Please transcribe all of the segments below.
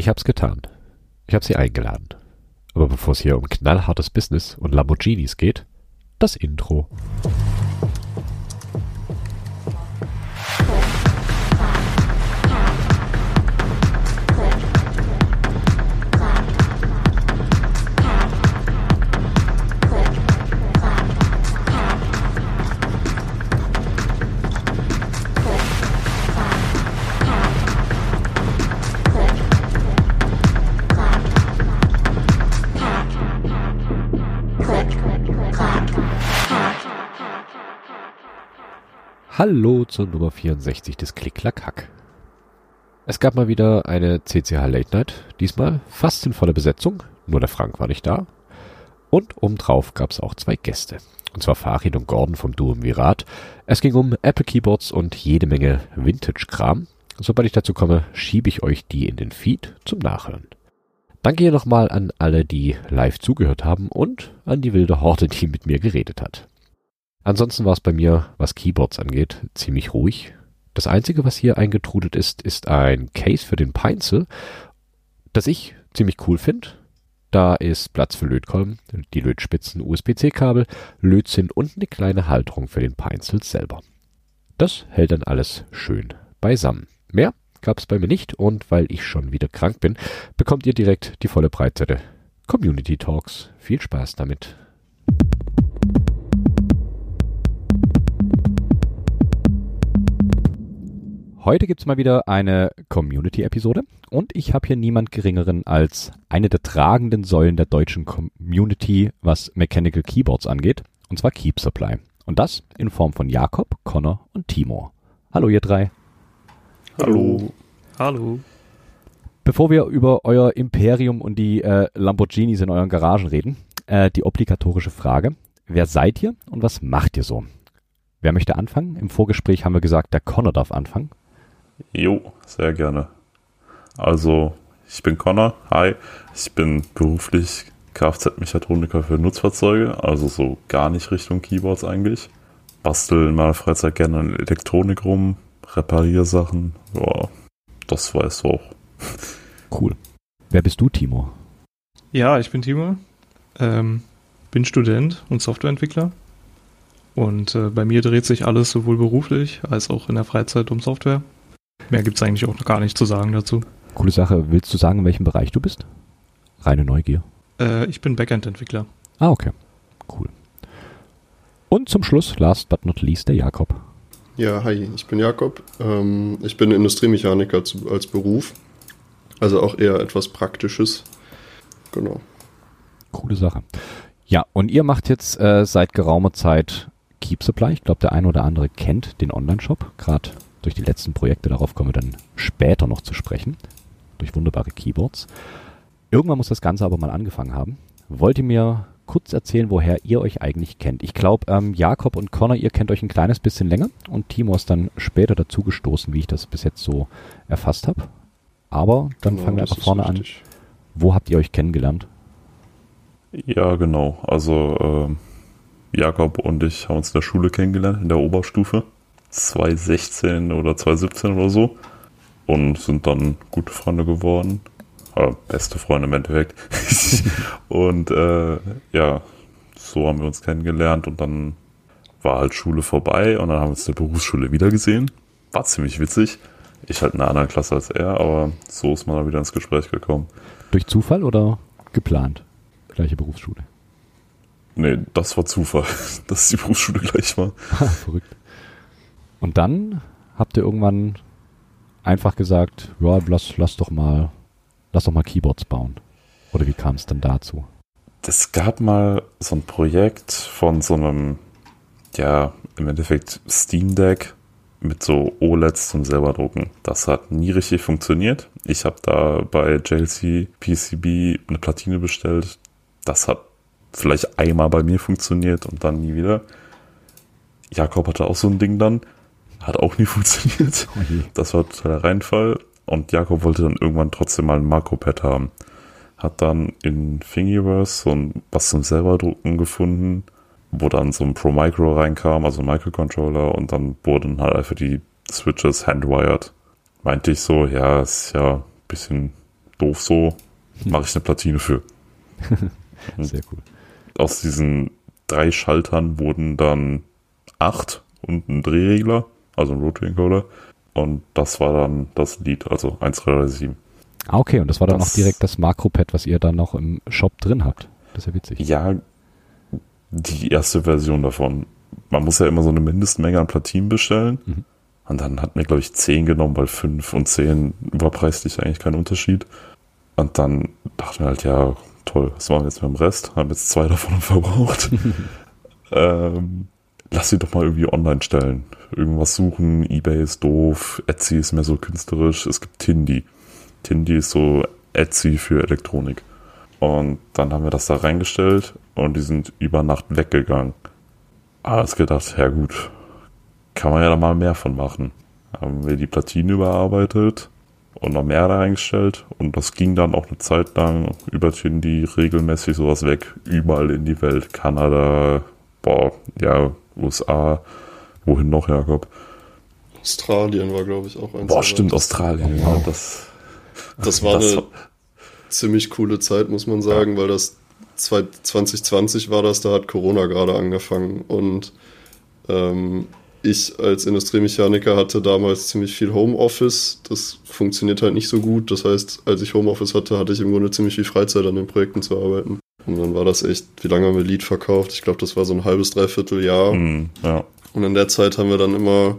Ich hab's getan. Ich hab sie eingeladen. Aber bevor es hier um knallhartes Business und Lamborghinis geht, das Intro. Hallo zur Nummer 64 des Klick-Klack-Hack. Es gab mal wieder eine CCH Late Night, diesmal fast in voller Besetzung, nur der Frank war nicht da. Und obendrauf gab es auch zwei Gäste. Und zwar Farid und Gordon vom Duo Virat. Es ging um Apple Keyboards und jede Menge Vintage-Kram. Sobald ich dazu komme, schiebe ich euch die in den Feed zum Nachhören. Danke hier nochmal an alle, die live zugehört haben und an die wilde Horde, die mit mir geredet hat. Ansonsten war es bei mir, was Keyboards angeht, ziemlich ruhig. Das Einzige, was hier eingetrudelt ist, ist ein Case für den Pencil, das ich ziemlich cool finde. Da ist Platz für Lötkolben, die Lötspitzen, USB-C-Kabel, Lötzinn und eine kleine Halterung für den Pencil selber. Das hält dann alles schön beisammen. Mehr gab es bei mir nicht und weil ich schon wieder krank bin, bekommt ihr direkt die volle Breitseite Community Talks. Viel Spaß damit. Heute gibt's mal wieder eine Community-Episode und ich habe hier niemand Geringeren als eine der tragenden Säulen der deutschen Community, was Mechanical Keyboards angeht, und zwar Keep Supply. Und das in Form von Jakob, Connor und Timo. Hallo ihr drei. Hallo. Hallo. Bevor wir über euer Imperium und die äh, Lamborghinis in euren Garagen reden, äh, die obligatorische Frage. Wer seid ihr und was macht ihr so? Wer möchte anfangen? Im Vorgespräch haben wir gesagt, der Connor darf anfangen. Jo, sehr gerne. Also, ich bin Connor. Hi. Ich bin beruflich Kfz-Mechatroniker für Nutzfahrzeuge, also so gar nicht Richtung Keyboards eigentlich. Bastel in meiner Freizeit gerne an Elektronik rum, repariere Sachen. Ja, das weißt du auch. Cool. Wer bist du, Timo? Ja, ich bin Timo. Ähm, bin Student und Softwareentwickler. Und äh, bei mir dreht sich alles sowohl beruflich als auch in der Freizeit um Software. Mehr gibt es eigentlich auch noch gar nicht zu sagen dazu. Coole Sache. Willst du sagen, in welchem Bereich du bist? Reine Neugier. Äh, ich bin Backend-Entwickler. Ah, okay. Cool. Und zum Schluss, last but not least, der Jakob. Ja, hi, ich bin Jakob. Ähm, ich bin Industriemechaniker zu, als Beruf. Also auch eher etwas Praktisches. Genau. Coole Sache. Ja, und ihr macht jetzt äh, seit geraumer Zeit Keep Supply. Ich glaube, der eine oder andere kennt den Online-Shop. Gerade durch die letzten Projekte. Darauf kommen wir dann später noch zu sprechen. Durch wunderbare Keyboards. Irgendwann muss das Ganze aber mal angefangen haben. Wollt ihr mir kurz erzählen, woher ihr euch eigentlich kennt? Ich glaube, ähm, Jakob und Connor, ihr kennt euch ein kleines bisschen länger und Timo ist dann später dazugestoßen, wie ich das bis jetzt so erfasst habe. Aber dann genau, fangen wir einfach vorne an. Wo habt ihr euch kennengelernt? Ja, genau. Also äh, Jakob und ich haben uns in der Schule kennengelernt, in der Oberstufe. 2016 oder 2017 oder so und sind dann gute Freunde geworden. Äh, beste Freunde im Endeffekt. und äh, ja, so haben wir uns kennengelernt und dann war halt Schule vorbei und dann haben wir uns in der Berufsschule wieder gesehen. War ziemlich witzig. Ich halt in einer anderen Klasse als er, aber so ist man dann wieder ins Gespräch gekommen. Durch Zufall oder geplant? Gleiche Berufsschule? Nee, das war Zufall, dass die Berufsschule gleich war. Verrückt. Und dann habt ihr irgendwann einfach gesagt, ja, lass, lass doch mal, lass doch mal Keyboards bauen. Oder wie kam es denn dazu? Es gab mal so ein Projekt von so einem, ja, im Endeffekt Steam Deck mit so OLEDs zum selber drucken. Das hat nie richtig funktioniert. Ich habe da bei JLC PCB eine Platine bestellt. Das hat vielleicht einmal bei mir funktioniert und dann nie wieder. Jakob hatte auch so ein Ding dann hat auch nie funktioniert. Okay. Das war totaler Reinfall. Und Jakob wollte dann irgendwann trotzdem mal ein Makro-Pad haben. Hat dann in Thingiverse so ein was zum selber drucken gefunden, wo dann so ein Pro Micro reinkam, also ein Microcontroller, und dann wurden halt einfach die Switches handwired. Meinte ich so, ja, ist ja ein bisschen doof so, mache ich eine Platine für. Sehr cool. Aus diesen drei Schaltern wurden dann acht und ein Drehregler, also ein Rotary Encoder. Und das war dann das Lied, also 137. Ah, okay, und das war dann Das- auch direkt das Makropad, was ihr dann noch im Shop drin habt. Das ist ja witzig. Ja, die erste Version davon. Man muss ja immer so eine Mindestmenge an Platinen bestellen. Mhm. Und dann hatten wir, glaube ich, 10 genommen, weil 5 und 10 war preislich eigentlich kein Unterschied. Und dann dachten wir halt, ja, toll, was machen wir jetzt mit dem Rest? Haben jetzt zwei davon verbraucht. ähm, lass sie doch mal irgendwie online stellen. Irgendwas suchen, Ebay ist doof, Etsy ist mehr so künstlerisch. Es gibt Tindy. Tindy ist so Etsy für Elektronik. Und dann haben wir das da reingestellt und die sind über Nacht weggegangen. Alles gedacht, ja gut, kann man ja da mal mehr von machen. Haben wir die Platine überarbeitet und noch mehr da reingestellt und das ging dann auch eine Zeit lang über Tindy regelmäßig sowas weg, überall in die Welt, Kanada, boah, ja, USA, wohin noch, Jakob? Australien war, glaube ich, auch eins. Boah, stimmt. Australien, ja, das, Das war das eine ziemlich coole Zeit, muss man sagen, weil das zwei- 2020 war das, da hat Corona gerade angefangen und ähm, ich als Industriemechaniker hatte damals ziemlich viel Homeoffice. Das funktioniert halt nicht so gut. Das heißt, als ich Homeoffice hatte, hatte ich im Grunde ziemlich viel Freizeit an den Projekten zu arbeiten. Und dann war das echt, wie lange haben wir Lied verkauft? Ich glaube, das war so ein halbes, dreiviertel Jahr. mm, ja, Und in der Zeit haben wir dann immer,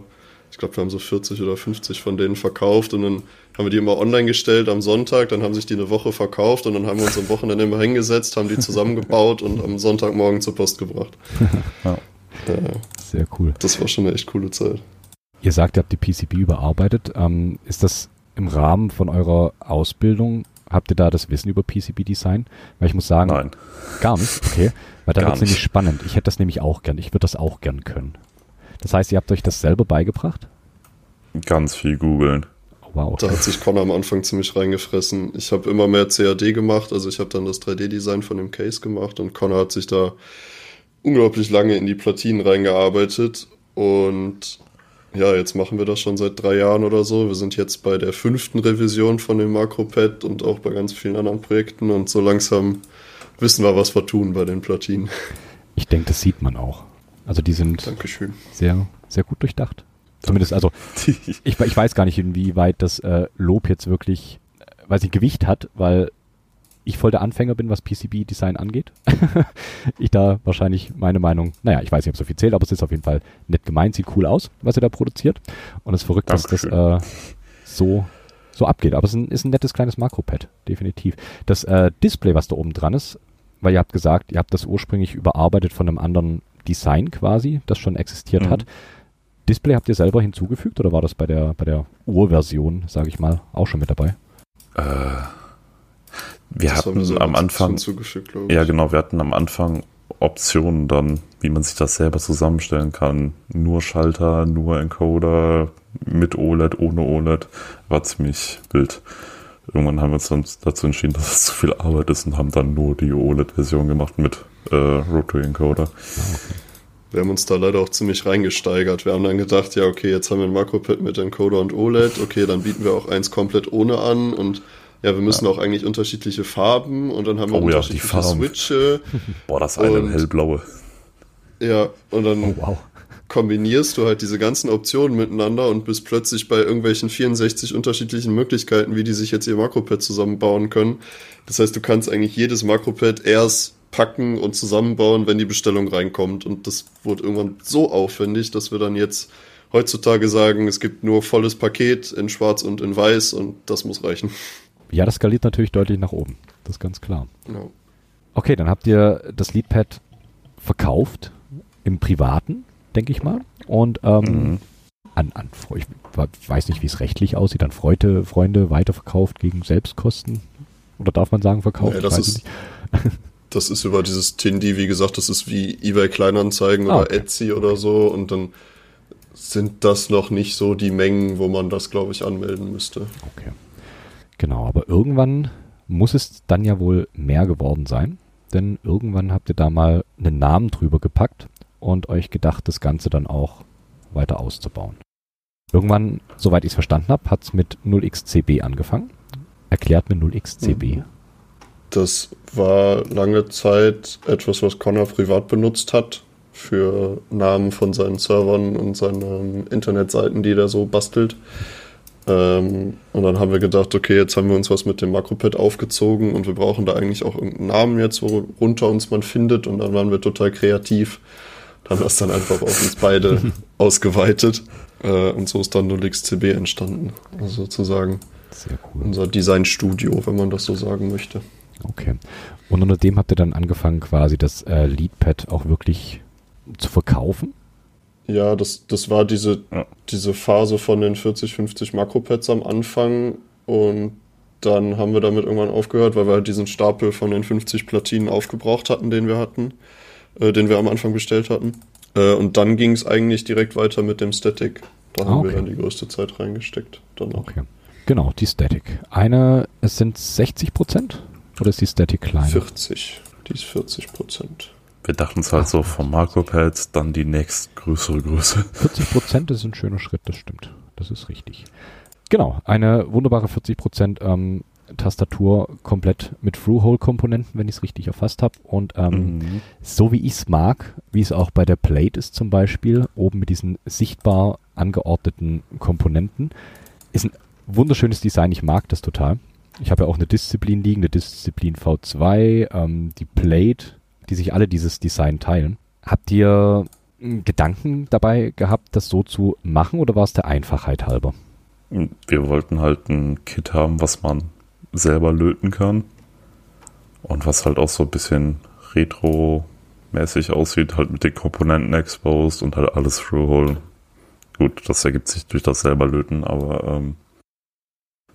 ich glaube, wir haben so 40 oder 50 von denen verkauft und dann haben wir die immer online gestellt am Sonntag, dann haben sich die eine Woche verkauft und dann haben wir uns am Wochenende immer hingesetzt, haben die zusammengebaut und am Sonntagmorgen zur Post gebracht. Ja. Äh, Sehr cool. das war schon eine echt coole Zeit. Ihr sagt, ihr habt die PCB überarbeitet. Ähm, ist das im Rahmen von eurer Ausbildung, habt ihr da das Wissen über PCB-Design? Weil ich muss sagen, nein. gar nicht. Okay, weil dann Gar wird es nämlich spannend. Ich hätte das nämlich auch gern. Ich würde das auch gern können. Das heißt, ihr habt euch das selber beigebracht? Ganz viel googeln. Oh, wow. Da hat sich Connor am Anfang ziemlich reingefressen. Ich habe immer mehr CAD gemacht, also ich habe dann das 3D-Design von dem Case gemacht und Connor hat sich da unglaublich lange in die Platinen reingearbeitet und ja, jetzt machen wir das schon seit drei Jahren oder so. Wir sind jetzt bei der fünften Revision von dem Makropad und auch bei ganz vielen anderen Projekten und so langsam wissen wir, was wir tun bei den Platinen. Ich denke, das sieht man auch. Also die sind Dankeschön. sehr, sehr gut durchdacht. Zumindest, also ich, ich weiß gar nicht, inwieweit das äh, Lob jetzt wirklich, äh, weiß ich, Gewicht hat, weil ich voll der Anfänger bin, was PCB-Design angeht. ich da wahrscheinlich meine Meinung, naja, ich weiß nicht, ob es so viel zählt, aber es ist auf jeden Fall nett gemeint, sieht cool aus, was ihr da produziert. Und es ist verrückt, dass das äh, so, so abgeht. Aber es ist ein, ist ein nettes kleines Makropad, definitiv. Das äh, Display, was da oben dran ist, weil ihr habt gesagt, ihr habt das ursprünglich überarbeitet von einem anderen Design quasi, das schon existiert Mhm. hat. Display habt ihr selber hinzugefügt oder war das bei der, bei der Urversion, sage ich mal, auch schon mit dabei? Äh, wir Das hatten so am Anfang, ja genau, wir hatten am Anfang Optionen dann, wie man sich das selber zusammenstellen kann. Nur Schalter, nur Encoder, mit OLED, ohne OLED. War ziemlich wild. Irgendwann haben wir uns dann dazu entschieden, dass es zu viel Arbeit ist und haben dann nur die OLED-Version gemacht mit äh, Rotary Encoder. Wir haben uns da leider auch ziemlich reingesteigert. Wir haben dann gedacht, ja, okay, jetzt haben wir ein Makropad mit Encoder und OLED. Okay, dann bieten wir auch eins komplett ohne an und ja, wir müssen auch eigentlich unterschiedliche Farben und dann haben wir Oh ja, die unterschiedliche Farben. Switche. Boah, das eine Und- hellblaue. Ja, und dann Oh, wow. kombinierst du halt diese ganzen Optionen miteinander und bist plötzlich bei irgendwelchen 64 unterschiedlichen Möglichkeiten, wie die sich jetzt ihr Makropad zusammenbauen können. Das heißt, du kannst eigentlich jedes Makropad erst packen und zusammenbauen, wenn die Bestellung reinkommt. Und das wurde irgendwann so aufwendig, dass wir dann jetzt heutzutage sagen, es gibt nur volles Paket in Schwarz und in Weiß und das muss reichen. Ja, das skaliert natürlich deutlich nach oben. Das ist ganz klar. Ja. Okay, dann habt ihr das Leadpad verkauft im Privaten, denke ich mal. Und ähm, Mhm. an, an ich weiß nicht, wie es rechtlich aussieht, an Freunde, Freunde weiterverkauft gegen Selbstkosten. Oder darf man sagen verkauft? Nee, Ich das ist-. Das ist über dieses Tindy, wie gesagt, das ist wie eBay Kleinanzeigen Ah, oder okay. Etsy oder so und dann sind das noch nicht so die Mengen, wo man das, glaube ich, anmelden müsste. Okay. Genau, aber irgendwann muss es dann ja wohl mehr geworden sein, denn irgendwann habt ihr da mal einen Namen drüber gepackt und euch gedacht, das Ganze dann auch weiter auszubauen. Irgendwann, soweit ich es verstanden habe, hat es mit 0xCB angefangen Erklärt mir 0xCB. Mhm. Das war lange Zeit etwas, was Connor privat benutzt hat für Namen von seinen Servern und seinen Internetseiten, die er so bastelt. Ähm, und dann haben wir gedacht, okay, jetzt haben wir uns was mit dem Makropad aufgezogen und wir brauchen da eigentlich auch irgendeinen Namen jetzt, worunter uns man findet. Und dann waren wir total kreativ. Haben das dann einfach auf uns beide ausgeweitet. Äh, und so ist dann 0xCB entstanden. Also sozusagen cool. unser Designstudio, wenn man das so sagen möchte. Okay. Und unter dem habt ihr dann angefangen, quasi das äh, Leadpad auch wirklich zu verkaufen? Ja, das, das war diese, Ja. diese Phase von den 40, 50 Makropads am Anfang und dann haben wir damit irgendwann aufgehört, weil wir halt diesen Stapel von den 50 Platinen aufgebraucht hatten, den wir hatten, äh, den wir am Anfang bestellt hatten. Äh, und dann ging es eigentlich direkt weiter mit dem Static. Da Ah, haben okay. wir dann die größte Zeit reingesteckt. Danach. Okay. Genau, die Static. Eine, es sind 60 Prozent? Oder ist die Static kleiner? 40. Die ist 40 Prozent. Wir dachten es halt so vom Makropad, dann die nächstgrößere Größe. 40 Prozent ist ein schöner Schritt, das stimmt. Das ist richtig. Genau, eine wunderbare 40 Prozent ähm, Tastatur komplett mit Through-Hole-Komponenten, wenn ich es richtig erfasst habe. Und ähm, Mhm. so wie ich es mag, wie es auch bei der Plate ist zum Beispiel, oben mit diesen sichtbar angeordneten Komponenten, ist ein wunderschönes Design. Ich mag das total. Ich habe ja auch eine Disziplin liegen, eine Disziplin V2, ähm, die Plate, die sich alle dieses Design teilen. Habt ihr einen Gedanken dabei gehabt, das so zu machen oder war es der Einfachheit halber? Wir wollten halt ein Kit haben, was man selber löten kann. Und was halt auch so ein bisschen retro-mäßig aussieht, halt mit den Komponenten exposed und halt alles through-hole. Gut, das ergibt sich durch das selber löten, aber ähm,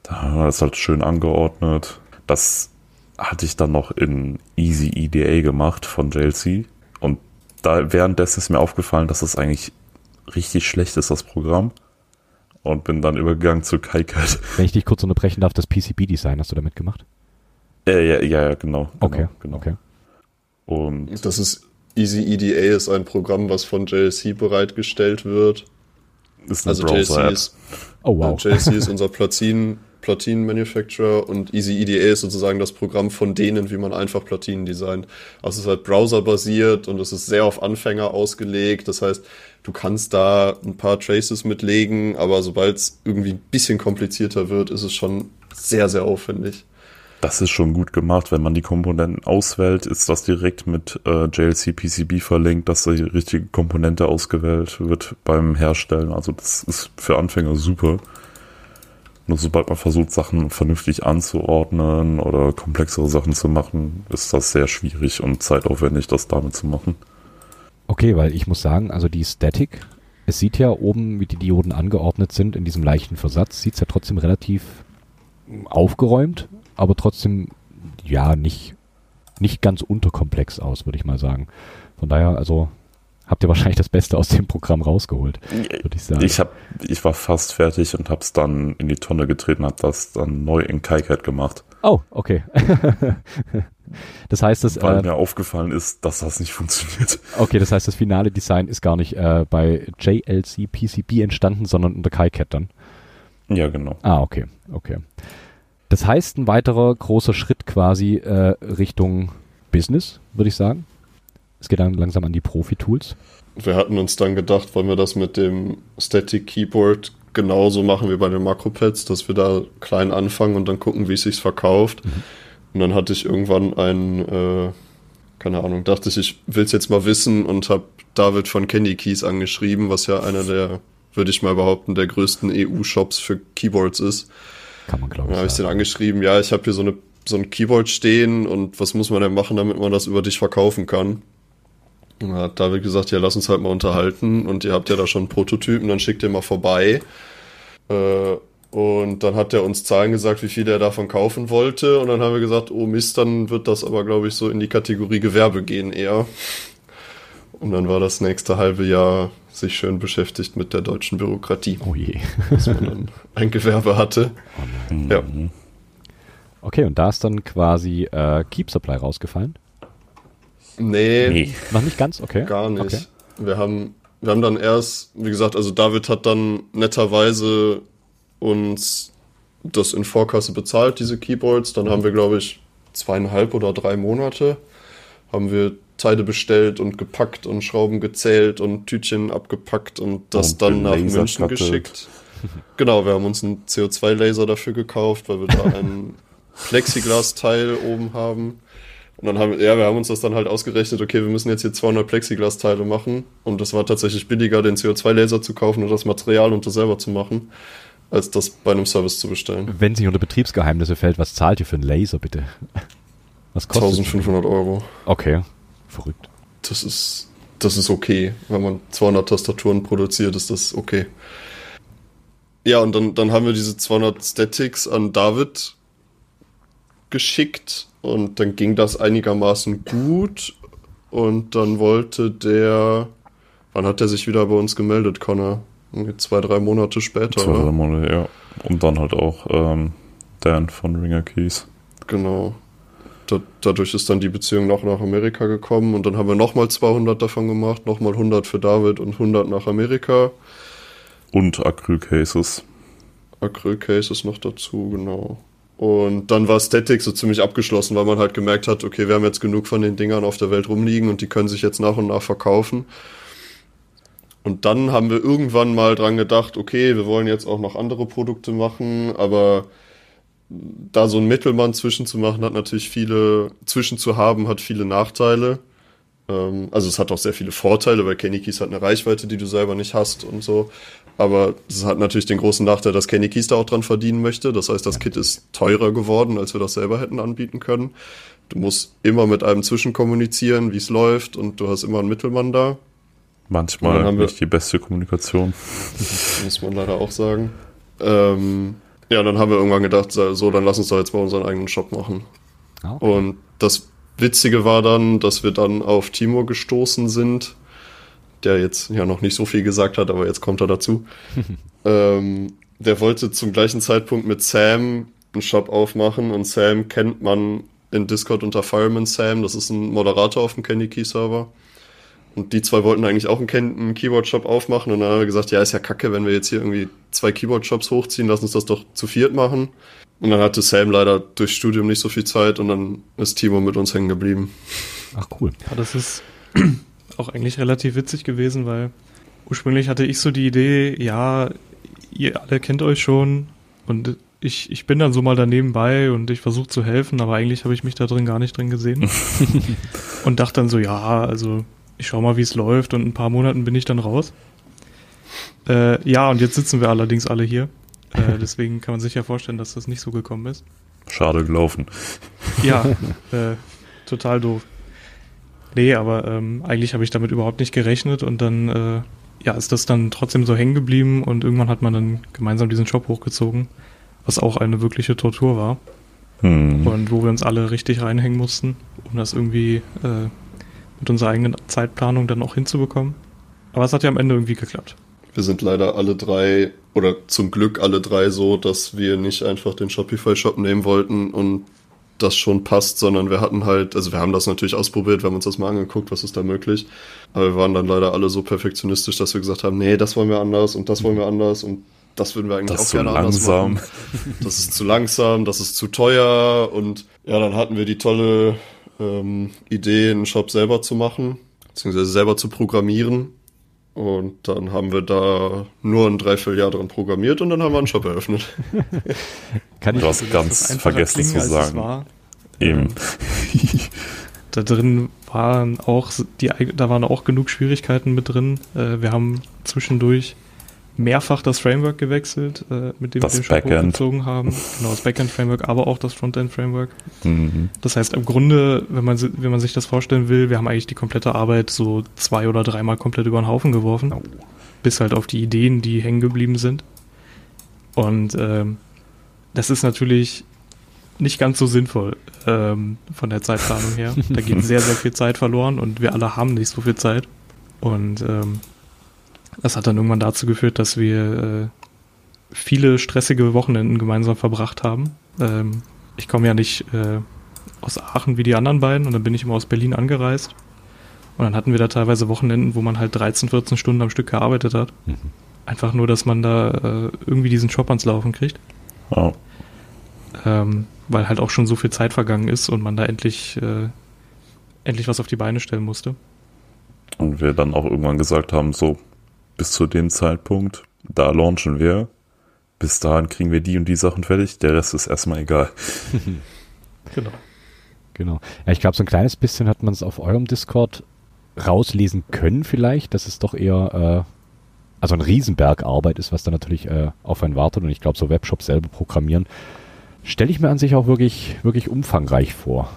da das halt schön angeordnet. Das hatte ich dann noch in Easy EDA gemacht von JLC. Und da währenddessen ist mir aufgefallen, dass das eigentlich richtig schlecht ist, das Programm. Und bin dann übergegangen zu KiCad. Wenn ich dich kurz unterbrechen darf, das PCB-Design hast du damit gemacht? Äh, ja, ja, ja, genau. genau Okay, genau. okay. Und Das ist Easy EDA ist ein Programm, was von JLC bereitgestellt wird. ist eine Also JLC ist Oh wow. JLC ist unser Platinen, Platinen-Manufacturer und Easy EDA ist sozusagen das Programm von denen, wie man einfach Platinen designt. Also es ist halt browserbasiert und es ist sehr auf Anfänger ausgelegt. Das heißt, du kannst da ein paar Traces mitlegen, aber sobald es irgendwie ein bisschen komplizierter wird, ist es schon sehr, sehr aufwendig. Das ist schon gut gemacht. Wenn man die Komponenten auswählt, ist das direkt mit äh, JLC PCB verlinkt, dass die richtige Komponente ausgewählt wird beim Herstellen. Also das ist für Anfänger super. Nur sobald man versucht, Sachen vernünftig anzuordnen oder komplexere Sachen zu machen, ist das sehr schwierig und zeitaufwendig, das damit zu machen. Okay, weil ich muss sagen, also die Static, es sieht ja oben, wie die Dioden angeordnet sind, in diesem leichten Versatz, sieht es ja trotzdem relativ aufgeräumt, aber trotzdem, ja, nicht, nicht ganz unterkomplex aus, würde ich mal sagen. Von daher, also, habt ihr wahrscheinlich das Beste aus dem Programm rausgeholt, würde ich sagen. Ich, hab, ich war fast fertig und habe es dann in die Tonne getreten, habe das dann neu in KiCad gemacht, oh, okay. das heißt, das, weil äh, mir aufgefallen ist, dass das nicht funktioniert. okay, das heißt, das finale Design ist gar nicht äh, bei JLC PCB entstanden, sondern unter KiCad dann. Ja, genau. Ah, okay, okay. Das heißt, ein weiterer großer Schritt quasi äh, Richtung Business, würde ich sagen. Es geht dann langsam an die Profi-Tools. Wir hatten uns dann gedacht, wollen wir das mit dem Static Keyboard genauso machen wie bei den Makropads, dass wir da klein anfangen und dann gucken, wie es sich verkauft. Und dann hatte ich irgendwann einen, äh, keine Ahnung, dachte ich, ich will es jetzt mal wissen und habe David von Candy Keys angeschrieben, was ja einer der, würde ich mal behaupten, der größten EU-Shops für Keyboards ist. Kann man, glaube Dann ich, habe ich den angeschrieben, ja, ich habe hier so, eine, so ein Keyboard stehen und was muss man denn machen, damit man das über dich verkaufen kann? Und dann hat David gesagt, ja, lass uns halt mal unterhalten und ihr habt ja da schon einen Prototypen, dann schickt ihr mal vorbei. Äh, und dann hat er uns Zahlen gesagt, wie viel er davon kaufen wollte. Und dann haben wir gesagt, oh Mist, dann wird das aber, glaube ich, so in die Kategorie Gewerbe gehen eher. Und dann war das nächste halbe Jahr sich schön beschäftigt mit der deutschen Bürokratie, Oh je. dass man dann ein Gewerbe hatte. Ja. Mhm. Okay, und da ist dann quasi äh, Keep Supply rausgefallen. Nee, Nee. Noch nicht ganz, okay. Gar nicht. Okay. Wir haben, wir haben dann erst, wie gesagt, also David hat dann netterweise uns das in Vorkasse bezahlt, diese Keyboards. Dann haben wir, glaube ich, zweieinhalb oder drei Monate haben wir Teile bestellt und gepackt und Schrauben gezählt und Tütchen abgepackt und das Und dann nach gelasert München cuttet. geschickt. Genau, wir haben uns einen CO2-Laser dafür gekauft, weil wir da ein Plexiglas-Teil oben haben. Und dann haben wir, ja, wir haben uns das dann halt ausgerechnet, okay, wir müssen jetzt hier 200 Plexiglas-Teile machen. Und das war tatsächlich billiger, den CO2-Laser zu kaufen und das Material und das selber zu machen, als das bei einem Service zu bestellen. Wenn es nicht unter Betriebsgeheimnisse fällt, was zahlt ihr für einen Laser bitte? Was kostet 1500 Euro. Okay, verrückt. Das ist, das ist okay. Wenn man 200 Tastaturen produziert, ist das okay. Ja, und dann, dann haben wir diese 200 Statics an David geschickt und dann ging das einigermaßen gut und dann wollte der, wann hat der sich wieder bei uns gemeldet, Connor? Zwei, drei Monate später, Zwei, drei? Monate, ja. Und dann halt auch ähm, Dan von Ringer Keys. Genau. Da, dadurch ist dann die Beziehung noch nach Amerika gekommen und dann haben wir nochmal 200 davon gemacht, nochmal 100 für David und 100 nach Amerika. Und Acrylcases. Acrylcases noch dazu, genau. Und dann war Static so ziemlich abgeschlossen, weil man halt gemerkt hat, okay, wir haben jetzt genug von den Dingern auf der Welt rumliegen und die können sich jetzt nach und nach verkaufen. Und dann haben wir irgendwann mal dran gedacht, okay, wir wollen jetzt auch noch andere Produkte machen, aber da so einen Mittelmann zwischen zu machen, hat natürlich viele, zwischen zu haben, hat viele Nachteile. Ähm, also es hat auch sehr viele Vorteile, weil Kenny Keys hat eine Reichweite, die du selber nicht hast und so. Aber es hat natürlich den großen Nachteil, dass Kenny Keys da auch dran verdienen möchte. Das heißt, das Kit ist teurer geworden, als wir das selber hätten anbieten können. Du musst immer mit einem zwischenkommunizieren, wie es läuft und du hast immer einen Mittelmann da. Manchmal haben wir- nicht die beste Kommunikation. muss man leider auch sagen. Ähm, ja, dann haben wir irgendwann gedacht, so, dann lass uns doch jetzt mal unseren eigenen Shop machen. Okay. Und das Witzige war dann, dass wir dann auf Timo gestoßen sind, der jetzt ja noch nicht so viel gesagt hat, aber jetzt kommt er dazu. ähm, der wollte zum gleichen Zeitpunkt mit Sam einen Shop aufmachen und Sam kennt man in Discord unter Fireman Sam, das ist ein Moderator auf dem Candy Key Server. Und die zwei wollten eigentlich auch einen, einen Keyboard-Shop aufmachen und dann haben wir gesagt, ja, ist ja kacke, wenn wir jetzt hier irgendwie zwei Keyboard-Shops hochziehen, lass uns das doch zu viert machen. Und dann hatte Sam leider durchs Studium nicht so viel Zeit und dann ist Timo mit uns hängen geblieben. Ach cool. Ja, das ist auch eigentlich relativ witzig gewesen, weil ursprünglich hatte ich so die Idee, ja, ihr alle kennt euch schon und ich, ich bin dann so mal daneben bei und ich versuche zu helfen, aber eigentlich habe ich mich da drin gar nicht drin gesehen. und dachte dann so, ja, also ich schau mal, wie es läuft und in ein paar Monaten bin ich dann raus. Äh, ja, und jetzt sitzen wir allerdings alle hier. Äh, deswegen kann man sich ja vorstellen, dass das nicht so gekommen ist. Schade gelaufen. Ja, äh, total doof. Nee, aber ähm, eigentlich habe ich damit überhaupt nicht gerechnet und dann äh, ja, ist das dann trotzdem so hängen geblieben und irgendwann hat man dann gemeinsam diesen Shop hochgezogen, was auch eine wirkliche Tortur war Hm. und wo wir uns alle richtig reinhängen mussten, um das irgendwie äh, mit unserer eigenen Zeitplanung dann auch hinzubekommen. Aber es hat ja am Ende irgendwie geklappt. Wir sind leider alle drei, oder zum Glück alle drei so, dass wir nicht einfach den Shopify-Shop nehmen wollten und das schon passt, sondern wir hatten halt, also wir haben das natürlich ausprobiert, wir haben uns das mal angeguckt, was ist da möglich. Aber wir waren dann leider alle so perfektionistisch, dass wir gesagt haben, nee, das wollen wir anders und das wollen wir anders und das würden wir eigentlich Das auch gerne anders langsam. machen. Das ist zu langsam, das ist zu teuer und ja, dann hatten wir die tolle ähm, Idee, einen Shop selber zu machen, beziehungsweise selber zu programmieren. Und dann haben wir da nur ein Dreivierteljahr dran programmiert und dann haben wir einen Shop eröffnet. Kann ich Du hast ganz vergessen zu sagen. war. Eben. Da drin waren auch die, da waren auch genug Schwierigkeiten mit drin. Äh, wir haben zwischendurch mehrfach das Framework gewechselt, äh, mit dem Das wir den Backend. hochgezogen haben. Genau, das Backend-Framework, aber auch das Frontend-Framework. Mhm. Das heißt, im Grunde, wenn man, wenn man sich das vorstellen will, wir haben eigentlich die komplette Arbeit so zwei oder dreimal komplett über den Haufen geworfen. Bis halt auf die Ideen, die hängen geblieben sind. Und ähm, das ist natürlich nicht ganz so sinnvoll ähm, von der Zeitplanung her. Da geht sehr, sehr viel Zeit verloren und wir alle haben nicht so viel Zeit. Und ähm, das hat dann irgendwann dazu geführt, dass wir äh, viele stressige Wochenenden gemeinsam verbracht haben. Ähm, ich komme ja nicht äh, aus Aachen wie die anderen beiden und dann bin ich immer aus Berlin angereist. Und dann hatten wir da teilweise Wochenenden, wo man halt 13, 14 Stunden am Stück gearbeitet hat. Mhm. Einfach nur, dass man da äh, irgendwie diesen Shop ans Laufen kriegt. Oh. Ähm, weil halt auch schon so viel Zeit vergangen ist und man da endlich, äh, endlich was auf die Beine stellen musste. Und wir dann auch irgendwann gesagt haben, so, bis zu dem Zeitpunkt, da launchen wir. Bis dahin kriegen wir die und die Sachen fertig. Der Rest ist erstmal egal. Genau. Genau. Ja, ich glaube, so ein kleines bisschen hat man es auf eurem Discord rauslesen können vielleicht, dass es doch eher äh, also ein Riesenberg Arbeit ist, was da natürlich äh, auf einen wartet. Und ich glaube, so Webshops selber programmieren, stelle ich mir an sich auch wirklich, wirklich umfangreich vor.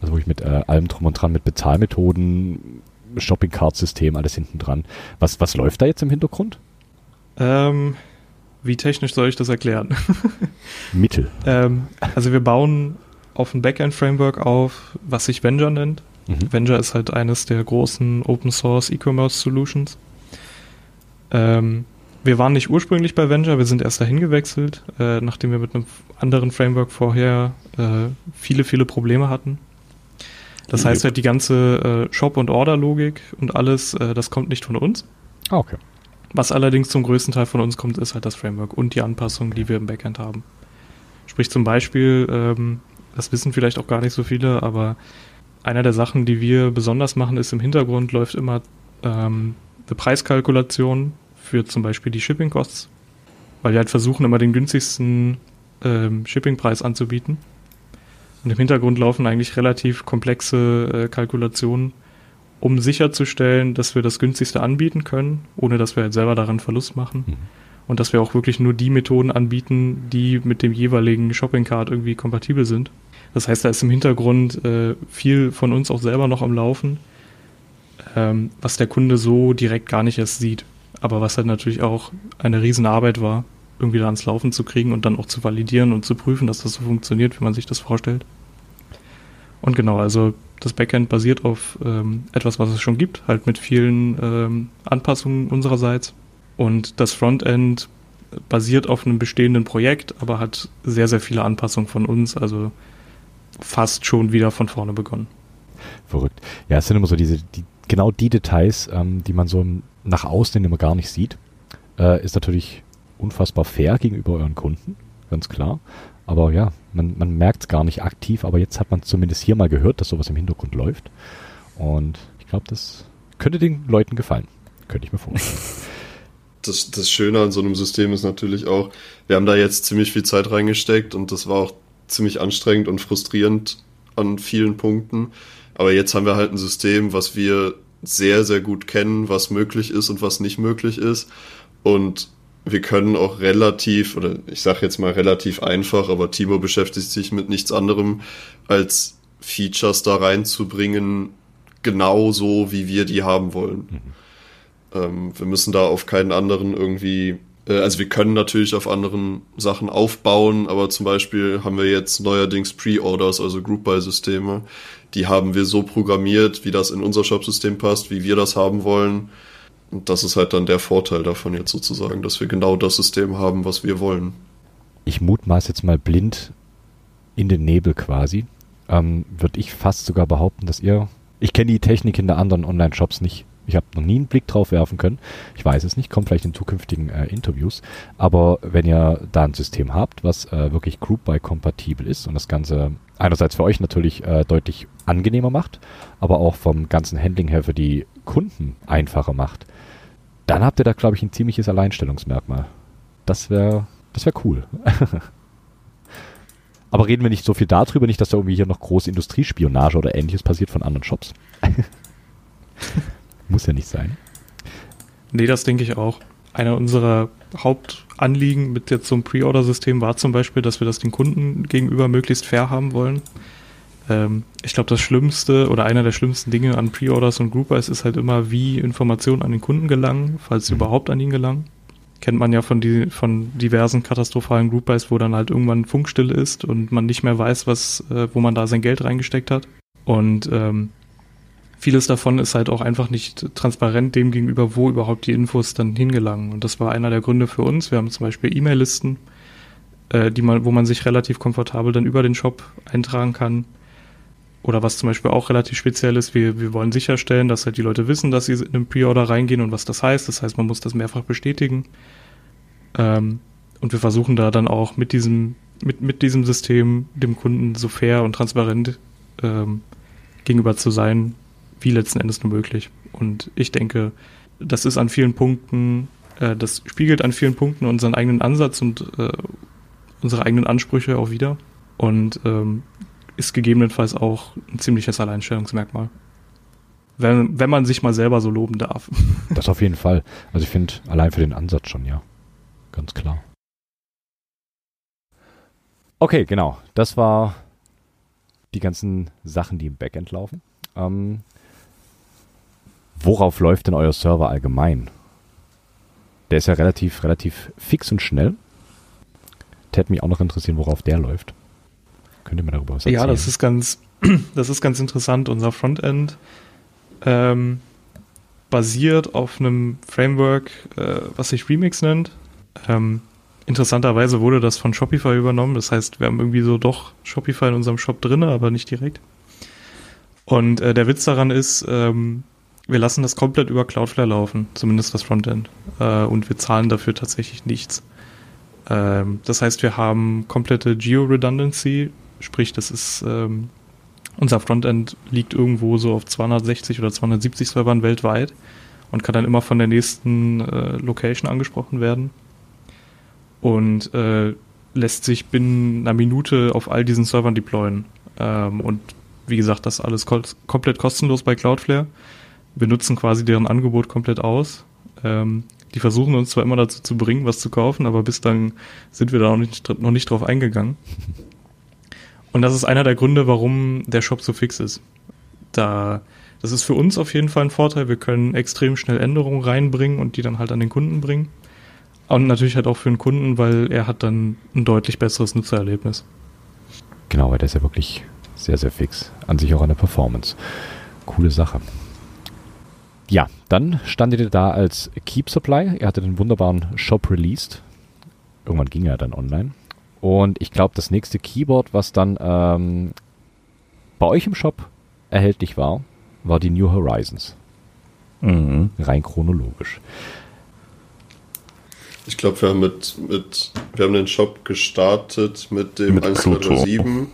Also wirklich mit äh, allem drum und dran, mit Bezahlmethoden, Shopping-Card-System, alles hinten dran. Was, was läuft da jetzt im Hintergrund? Ähm, wie technisch soll ich das erklären? Mittel. ähm, also wir bauen auf ein Backend-Framework auf, was sich Venger nennt. Mhm. Venger ist halt eines der großen Open-Source E-Commerce Solutions. Ähm, wir waren nicht ursprünglich bei Venger, wir sind erst dahin gewechselt, äh, nachdem wir mit einem anderen Framework vorher äh, viele, viele Probleme hatten. Das heißt halt, die ganze äh, Shop- und Order-Logik und alles, äh, das kommt nicht von uns. Ah, okay. Was allerdings zum größten Teil von uns kommt, ist halt das Framework und die Anpassungen, die wir im Backend haben. Sprich zum Beispiel, ähm, das wissen vielleicht auch gar nicht so viele, aber einer der Sachen, die wir besonders machen, ist im Hintergrund läuft immer ähm, eine Preiskalkulation für zum Beispiel die Shipping Costs, weil wir halt versuchen immer den günstigsten ähm, Shippingpreis anzubieten. Und im Hintergrund laufen eigentlich relativ komplexe äh, Kalkulationen, um sicherzustellen, dass wir das günstigste anbieten können, ohne dass wir halt selber daran Verlust machen. Mhm. Und dass wir auch wirklich nur die Methoden anbieten, die mit dem jeweiligen Shopping Card irgendwie kompatibel sind. Das heißt, da ist im Hintergrund äh, viel von uns auch selber noch am Laufen, ähm, was der Kunde so direkt gar nicht erst sieht. Aber was halt natürlich auch eine Riesenarbeit war, irgendwie da ans Laufen zu kriegen und dann auch zu validieren und zu prüfen, dass das so funktioniert, wie man sich das vorstellt. Und genau, also das Backend basiert auf ähm, etwas, was es schon gibt, halt mit vielen ähm, Anpassungen unsererseits. Und das Frontend basiert auf einem bestehenden Projekt, aber hat sehr, sehr viele Anpassungen von uns, also fast schon wieder von vorne begonnen. Verrückt. Ja, es sind immer so diese, die, genau die Details, ähm, die man so nach außen immer gar nicht sieht. Äh, ist natürlich unfassbar fair gegenüber euren Kunden, ganz klar. Aber ja, man, man merkt es gar nicht aktiv, aber jetzt hat man zumindest hier mal gehört, dass sowas im Hintergrund läuft. Und ich glaube, das könnte den Leuten gefallen. Könnte ich mir vorstellen. Das, das Schöne an so einem System ist natürlich auch, wir haben da jetzt ziemlich viel Zeit reingesteckt und das war auch ziemlich anstrengend und frustrierend an vielen Punkten. Aber jetzt haben wir halt ein System, was wir sehr, sehr gut kennen, was möglich ist und was nicht möglich ist. Und wir können auch relativ, oder ich sage jetzt mal relativ einfach, aber Timo beschäftigt sich mit nichts anderem, als Features da reinzubringen, genauso wie wir die haben wollen. Ähm, wir müssen da auf keinen anderen irgendwie, äh, also wir können natürlich auf anderen Sachen aufbauen, aber zum Beispiel haben wir jetzt neuerdings Pre-Orders, also Group-Buy-Systeme. Die haben wir so programmiert, wie das in unser Shop-System passt, wie wir das haben wollen. Und das ist halt dann der Vorteil davon jetzt sozusagen, dass wir genau das System haben, was wir wollen. ich mutmaß jetzt mal blind in den Nebel quasi, ähm, würde ich fast sogar behaupten, dass ihr, ich kenne die Technik in der anderen Online-Shops nicht. Ich habe noch nie einen Blick drauf werfen können. Ich weiß es nicht, kommt vielleicht in zukünftigen äh, Interviews. Aber wenn ihr da ein System habt, was äh, wirklich Group-by-kompatibel ist und das Ganze einerseits für euch natürlich äh, deutlich angenehmer macht, aber auch vom ganzen Handling her für die Kunden einfacher macht, dann habt ihr da, glaube ich, ein ziemliches Alleinstellungsmerkmal. Das wäre das wäre cool. Aber reden wir nicht so viel darüber, nicht, dass da irgendwie hier noch große Industriespionage oder ähnliches passiert von anderen Shops. Muss ja nicht sein. Nee, das denke ich auch. Einer unserer Hauptanliegen mit jetzt so einem Pre-Order-System war zum Beispiel, dass wir das den Kunden gegenüber möglichst fair haben wollen. Ähm, ich glaube, das Schlimmste oder einer der schlimmsten Dinge an Pre-Orders und Group Buys ist halt immer, wie Informationen an den Kunden gelangen, falls sie Mhm. überhaupt an ihn gelangen. Kennt man ja von, die, von diversen katastrophalen Group Buys, wo dann halt irgendwann Funkstille ist und man nicht mehr weiß, was, äh, wo man da sein Geld reingesteckt hat. Und ähm, vieles davon ist halt auch einfach nicht transparent dem gegenüber, wo überhaupt die Infos dann hingelangen. Und das war einer der Gründe für uns. Wir haben zum Beispiel E-Mail-Listen, äh, die man, wo man sich relativ komfortabel dann über den Shop eintragen kann. Oder was zum Beispiel auch relativ speziell ist, wir, wir wollen sicherstellen, dass halt die Leute wissen, dass sie in einen Pre-Order reingehen und was das heißt. Das heißt, man muss das mehrfach bestätigen. Ähm, und wir versuchen da dann auch mit diesem, mit, mit diesem System dem Kunden so fair und transparent ähm, gegenüber zu sein, wie letzten Endes nur möglich. Und ich denke, das ist an vielen Punkten, äh, das spiegelt an vielen Punkten unseren eigenen Ansatz und äh, unsere eigenen Ansprüche auch wieder und ähm, ist gegebenenfalls auch ein ziemliches Alleinstellungsmerkmal. Wenn, wenn man sich mal selber so loben darf. Das auf jeden Fall. Also ich finde allein für den Ansatz schon, ja. Ganz klar. Okay, genau. Das war die ganzen Sachen, die im Backend laufen. Ähm, worauf läuft denn euer Server allgemein? Der ist ja relativ, relativ fix und schnell. Täte mich auch noch interessieren, worauf der läuft. Könnt ihr mir darüber was erzählen? Ja, das ist ganz, das ist ganz interessant. Unser Frontend ähm, basiert auf einem Framework, äh, was sich Remix nennt. Ähm, interessanterweise wurde das von Shopify übernommen. Das heißt, wir haben irgendwie so doch Shopify in unserem Shop drin, aber nicht direkt. Und äh, der Witz daran ist, ähm, wir lassen das komplett über Cloudflare laufen, zumindest das Frontend. Äh, und wir zahlen dafür tatsächlich nichts. Ähm, das heißt, wir haben komplette Geo-Redundancy, sprich, das ist ähm, unser Frontend liegt irgendwo so auf 260 oder 270 Servern weltweit und kann dann immer von der nächsten äh, Location angesprochen werden und äh, lässt sich binnen einer Minute auf all diesen Servern deployen. Ähm, und wie gesagt, das alles ko komplett kostenlos bei Cloudflare. Wir nutzen quasi deren Angebot komplett aus. Ähm, die versuchen uns zwar immer dazu zu bringen, was zu kaufen, aber bis dann sind wir da noch nicht, noch nicht drauf eingegangen. Und das ist einer der Gründe, warum der Shop so fix ist. Da, das ist für uns auf jeden Fall ein Vorteil. Wir können extrem schnell Änderungen reinbringen und die dann halt an den Kunden bringen. Und natürlich halt auch für den Kunden, weil er hat dann ein deutlich besseres Nutzererlebnis. Genau, weil der ist ja wirklich sehr, sehr fix. An sich auch an der Performance. Coole Sache. Ja, dann standet ihr da als Keep Supply. Ihr hattet den wunderbaren Shop released. Irgendwann ging er dann online. Und ich glaube, das nächste Keyboard, was dann ähm, bei euch im Shop erhältlich war, war die New Horizons. Mhm. Rein chronologisch. Ich glaube, wir haben mit, mit, wir haben den Shop gestartet mit dem Mit 1237.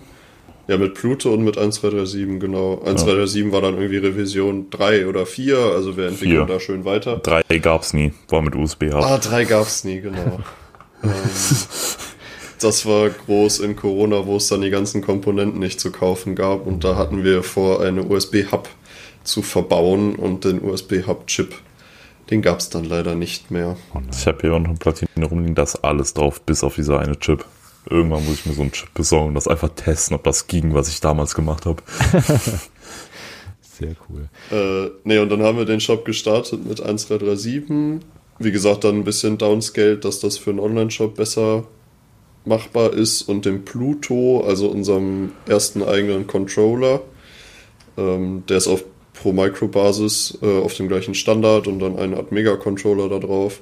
Ja, mit Pluto und mit 1237, genau. 1237 war dann irgendwie Revision 3 oder 4, also wir entwickeln Vier. da schön weiter. Drei gab's nie, war mit USB hub Ah, 3 gab's nie, genau. ähm, das war groß in Corona, wo es dann die ganzen Komponenten nicht zu kaufen gab und da hatten wir vor, eine USB-Hub zu verbauen und den USB-Hub-Chip, den gab's dann leider nicht mehr. Oh. Ich habe hier auch noch eine Platine rumliegen, da ist alles drauf, bis auf dieser eine Chip. Irgendwann muss ich mir so einen Chip besorgen und das einfach testen, ob das ging, was ich damals gemacht habe. Sehr cool. Äh, nee, und dann haben wir den Shop gestartet mit 1337. Wie gesagt, dann ein bisschen downscaled, dass das für einen Online-Shop besser machbar ist und dem Pluto, also unserem ersten eigenen Controller, ähm, der ist auf Pro Micro Basis äh, auf dem gleichen Standard und dann eine Art Mega-Controller da drauf.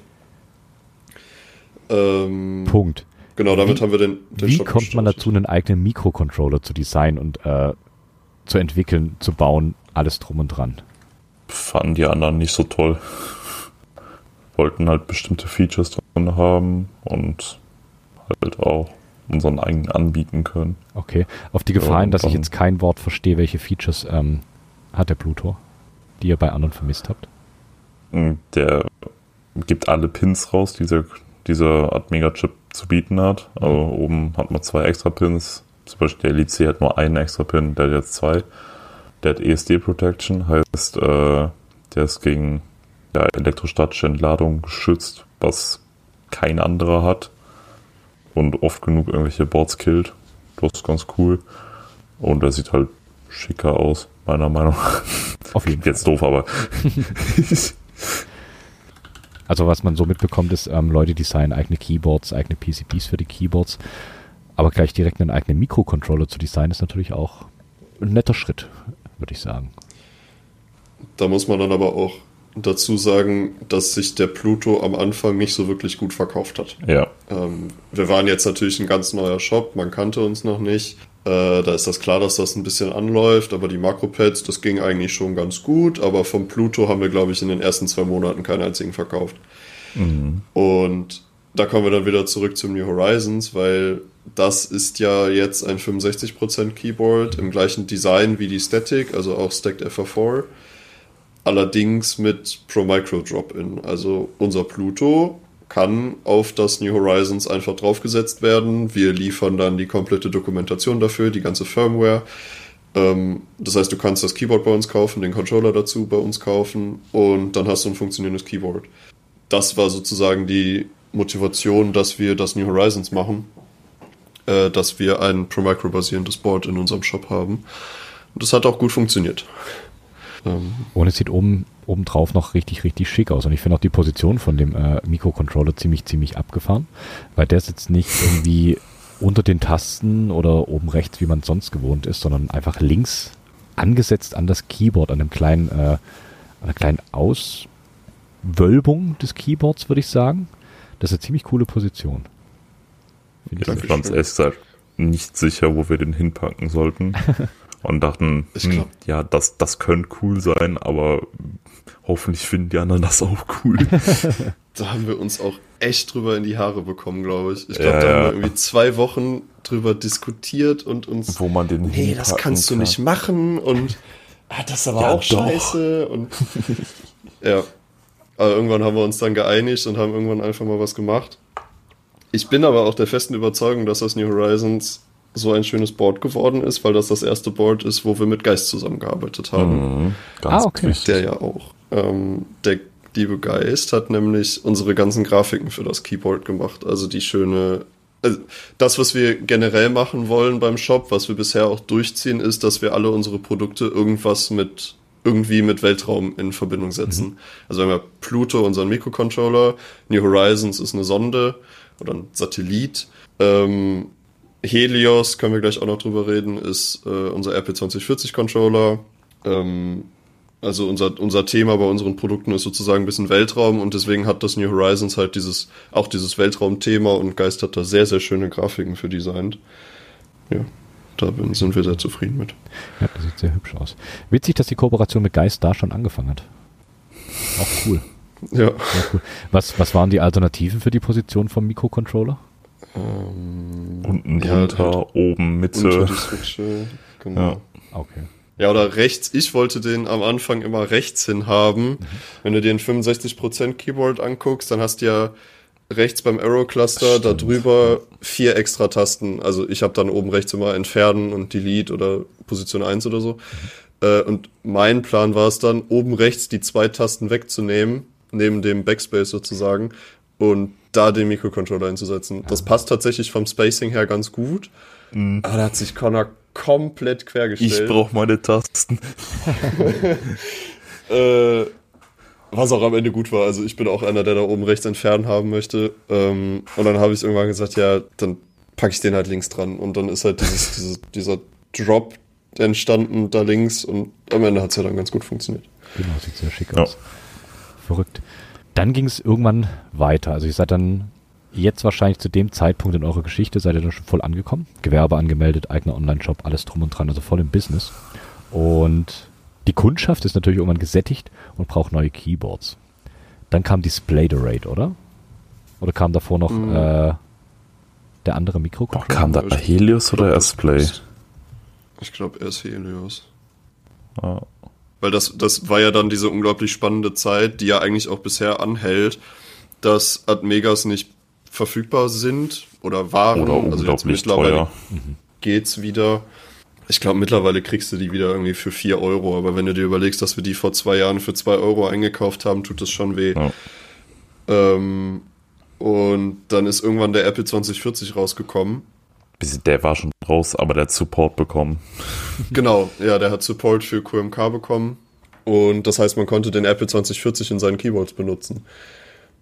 Ähm, Punkt. Genau, damit Wie- haben wir den, den Wie Shop kommt man dazu, einen eigenen Mikrocontroller zu designen und äh, zu entwickeln, zu bauen, alles drum und dran? Fanden die anderen nicht so toll. Wollten halt bestimmte Features drin haben und halt auch unseren eigenen anbieten können. Okay. Auf die Gefahr hin, dass ich jetzt kein Wort verstehe, welche Features ähm, hat der Pluto, die ihr bei anderen vermisst habt? Der gibt alle Pins raus, die dieser, dieser Art Mega-Chip zu bieten hat. Also oben hat man zwei extra Pins. Zum Beispiel der Elite C hat nur einen extra Pin, der hat jetzt zwei. Der hat ESD Protection, heißt, äh, der ist gegen ja, elektrostatische Entladung geschützt, was kein anderer hat. Und oft genug irgendwelche Boards killt. Das ist ganz cool. Und der sieht halt schicker aus, meiner Meinung nach. Auf jeden Klingt jetzt doof, aber Also was man so mitbekommt, ist, ähm, Leute designen eigene Keyboards, eigene PCBs für die Keyboards. Aber gleich direkt einen eigenen Mikrocontroller zu designen, ist natürlich auch ein netter Schritt, würde ich sagen. Da muss man dann aber auch dazu sagen, dass sich der Pluto am Anfang nicht so wirklich gut verkauft hat. ja. Ähm, wir waren jetzt natürlich ein ganz neuer Shop, man kannte uns noch nicht. Äh, da ist das klar, dass das ein bisschen anläuft, aber die Makropads, das ging eigentlich schon ganz gut. Aber vom Pluto haben wir, glaube ich, in den ersten zwei Monaten keinen einzigen verkauft. Und da kommen wir dann wieder zurück zum New Horizons, weil das ist ja jetzt ein 65% Keyboard im gleichen Design wie die Static, also auch Stacked FR4. Allerdings mit Pro Micro Drop-In. Also unser Pluto kann auf das New Horizons einfach draufgesetzt werden. Wir liefern dann die komplette Dokumentation dafür, die ganze Firmware. Ähm, das heißt, du kannst das Keyboard bei uns kaufen, den Controller dazu bei uns kaufen und dann hast du ein funktionierendes Keyboard. Das war sozusagen die Motivation, dass wir das New Horizons machen, äh, dass wir ein Pro Micro basierendes Board in unserem Shop haben. Und das hat auch gut funktioniert. Ähm, und es sieht oben obendrauf noch richtig, richtig schick aus. Und ich finde auch die Position von dem äh, Mikrocontroller ziemlich, ziemlich abgefahren, weil der sitzt nicht irgendwie unter den Tasten oder oben rechts, wie man sonst gewohnt ist, sondern einfach links angesetzt an das Keyboard, an einem kleinen, äh, einer kleinen Auswölbung des Keyboards, würde ich sagen. Das ist eine ziemlich coole Position. Ich bin ganz ehrlich nicht sicher, wo wir den hinpacken sollten. und dachten, hm, ja, das, das könnte cool sein, aber hoffentlich finden die anderen das auch cool. da haben wir uns auch echt drüber in die Haare bekommen, glaube ich. Ich glaube, ja, da haben wir irgendwie zwei Wochen drüber diskutiert und uns. Wo man den Nee, das kannst kann. du nicht machen und ah, das ist aber ja, auch doch. scheiße. Und ja. Aber irgendwann haben wir uns dann geeinigt und haben irgendwann einfach mal was gemacht. Ich bin aber auch der festen Überzeugung, dass das New Horizons so ein schönes Board geworden ist, weil das das erste Board ist, wo wir mit Geist zusammengearbeitet haben. Mhm, ganz ah, okay. Der ja auch. Ähm, der liebe Geist hat nämlich unsere ganzen Grafiken für das Keyboard gemacht. Also die schöne. Also das, was wir generell machen wollen beim Shop, was wir bisher auch durchziehen, ist, dass wir alle unsere Produkte irgendwas mit irgendwie mit Weltraum in Verbindung setzen. Mhm. Also wir haben ja Pluto, unseren Mikrocontroller, New Horizons ist eine Sonde oder ein Satellit. Ähm, Helios, können wir gleich auch noch drüber reden, ist äh, unser RP2040 Controller. Ähm, also unser, unser Thema bei unseren Produkten ist sozusagen ein bisschen Weltraum und deswegen hat das New Horizons halt dieses, auch dieses Weltraumthema und Geist hat da sehr, sehr schöne Grafiken für designt. Ja, da sind wir sehr zufrieden mit. Ja, das sieht sehr hübsch aus. Witzig, dass die Kooperation mit Geist da schon angefangen hat. Auch cool. Ja. Cool. Was, was waren die Alternativen für die Position vom Mikrocontroller? Ähm, Unten drunter, ja, halt oben, Mitte. Unter die Switche, genau. Ja. Okay. Ja, oder rechts. Ich wollte den am Anfang immer rechts hin haben. Mhm. Wenn du dir ein 65% Keyboard anguckst, dann hast du ja rechts beim Arrow Cluster da drüber vier extra Tasten. Also ich habe dann oben rechts immer Entfernen und Delete oder Position 1 oder so. Mhm. Äh, und mein Plan war es dann, oben rechts die zwei Tasten wegzunehmen, neben dem Backspace sozusagen, und da den Mikrocontroller einzusetzen. Das passt tatsächlich vom Spacing her ganz gut. Mhm. Aber da hat sich Connor komplett quergestellt. Ich brauche meine Tasten. äh, was auch am Ende gut war. Also ich bin auch einer, der da oben rechts entfernen haben möchte. Ähm, und dann habe ich irgendwann gesagt, ja, dann packe ich den halt links dran. Und dann ist halt dieses, dieses, dieser Drop entstanden da links und am Ende hat es ja dann ganz gut funktioniert. Genau, sieht sehr schick aus. Ja. Verrückt. Dann ging es irgendwann weiter. Also ihr seid dann jetzt wahrscheinlich zu dem Zeitpunkt in eurer Geschichte, seid ihr dann schon voll angekommen. Gewerbe angemeldet, eigener Online-Shop, alles drum und dran, also voll im Business. Und die Kundschaft ist natürlich irgendwann gesättigt und braucht neue Keyboards. Dann kam die Spladerate, oder? Oder kam davor noch mhm. äh, der andere Mikrocontroller? Kam da Helios oder erst Play? Ich glaube erst Helios. Ah. Weil das, das war ja dann diese unglaublich spannende Zeit, die ja eigentlich auch bisher anhält, dass Admegas nicht verfügbar sind oder waren. Oder also jetzt mittlerweile teuer. geht's wieder. Ich glaube, mittlerweile kriegst du die wieder irgendwie für 4 Euro, aber wenn du dir überlegst, dass wir die vor zwei Jahren für 2 Euro eingekauft haben, tut das schon weh. Ja. Ähm, und dann ist irgendwann der Apple 2040 rausgekommen. Der war schon raus, aber der hat Support bekommen. Genau, ja, der hat Support für QMK bekommen. Und das heißt, man konnte den Apple 2040 in seinen Keyboards benutzen.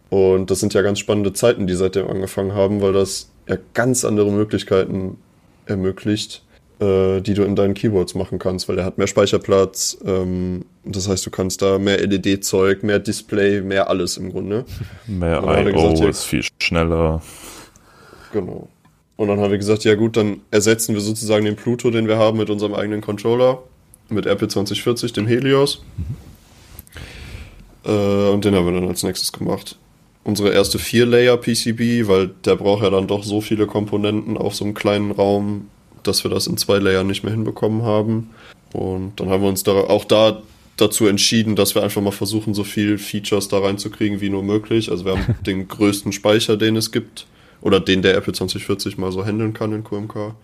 Und das sind ja ganz spannende Zeiten, die seitdem angefangen haben, weil das ja ganz andere Möglichkeiten ermöglicht, äh, die du in deinen Keyboards machen kannst, weil der hat mehr Speicherplatz. Ähm, das heißt, du kannst da mehr LED-Zeug, mehr Display, mehr alles im Grunde. Mehr I.O. gesagt, ist viel schneller. Genau. Und dann haben wir gesagt, ja gut, dann ersetzen wir sozusagen den Pluto, den wir haben, mit unserem eigenen Controller, mit RP2040, dem Helios. Mhm. Äh, und den haben wir dann als nächstes gemacht. unsere erste Vier-Layer-PCB, weil der braucht ja dann doch so viele Komponenten auf so einem kleinen Raum, dass wir das in zwei Layern nicht mehr hinbekommen haben. Und dann haben wir uns da auch da dazu entschieden, dass wir einfach mal versuchen, so viel Features da reinzukriegen wie nur möglich. Also wir haben den größten Speicher, den es gibt, oder den der Apple 2040 mal so handeln kann in QMK.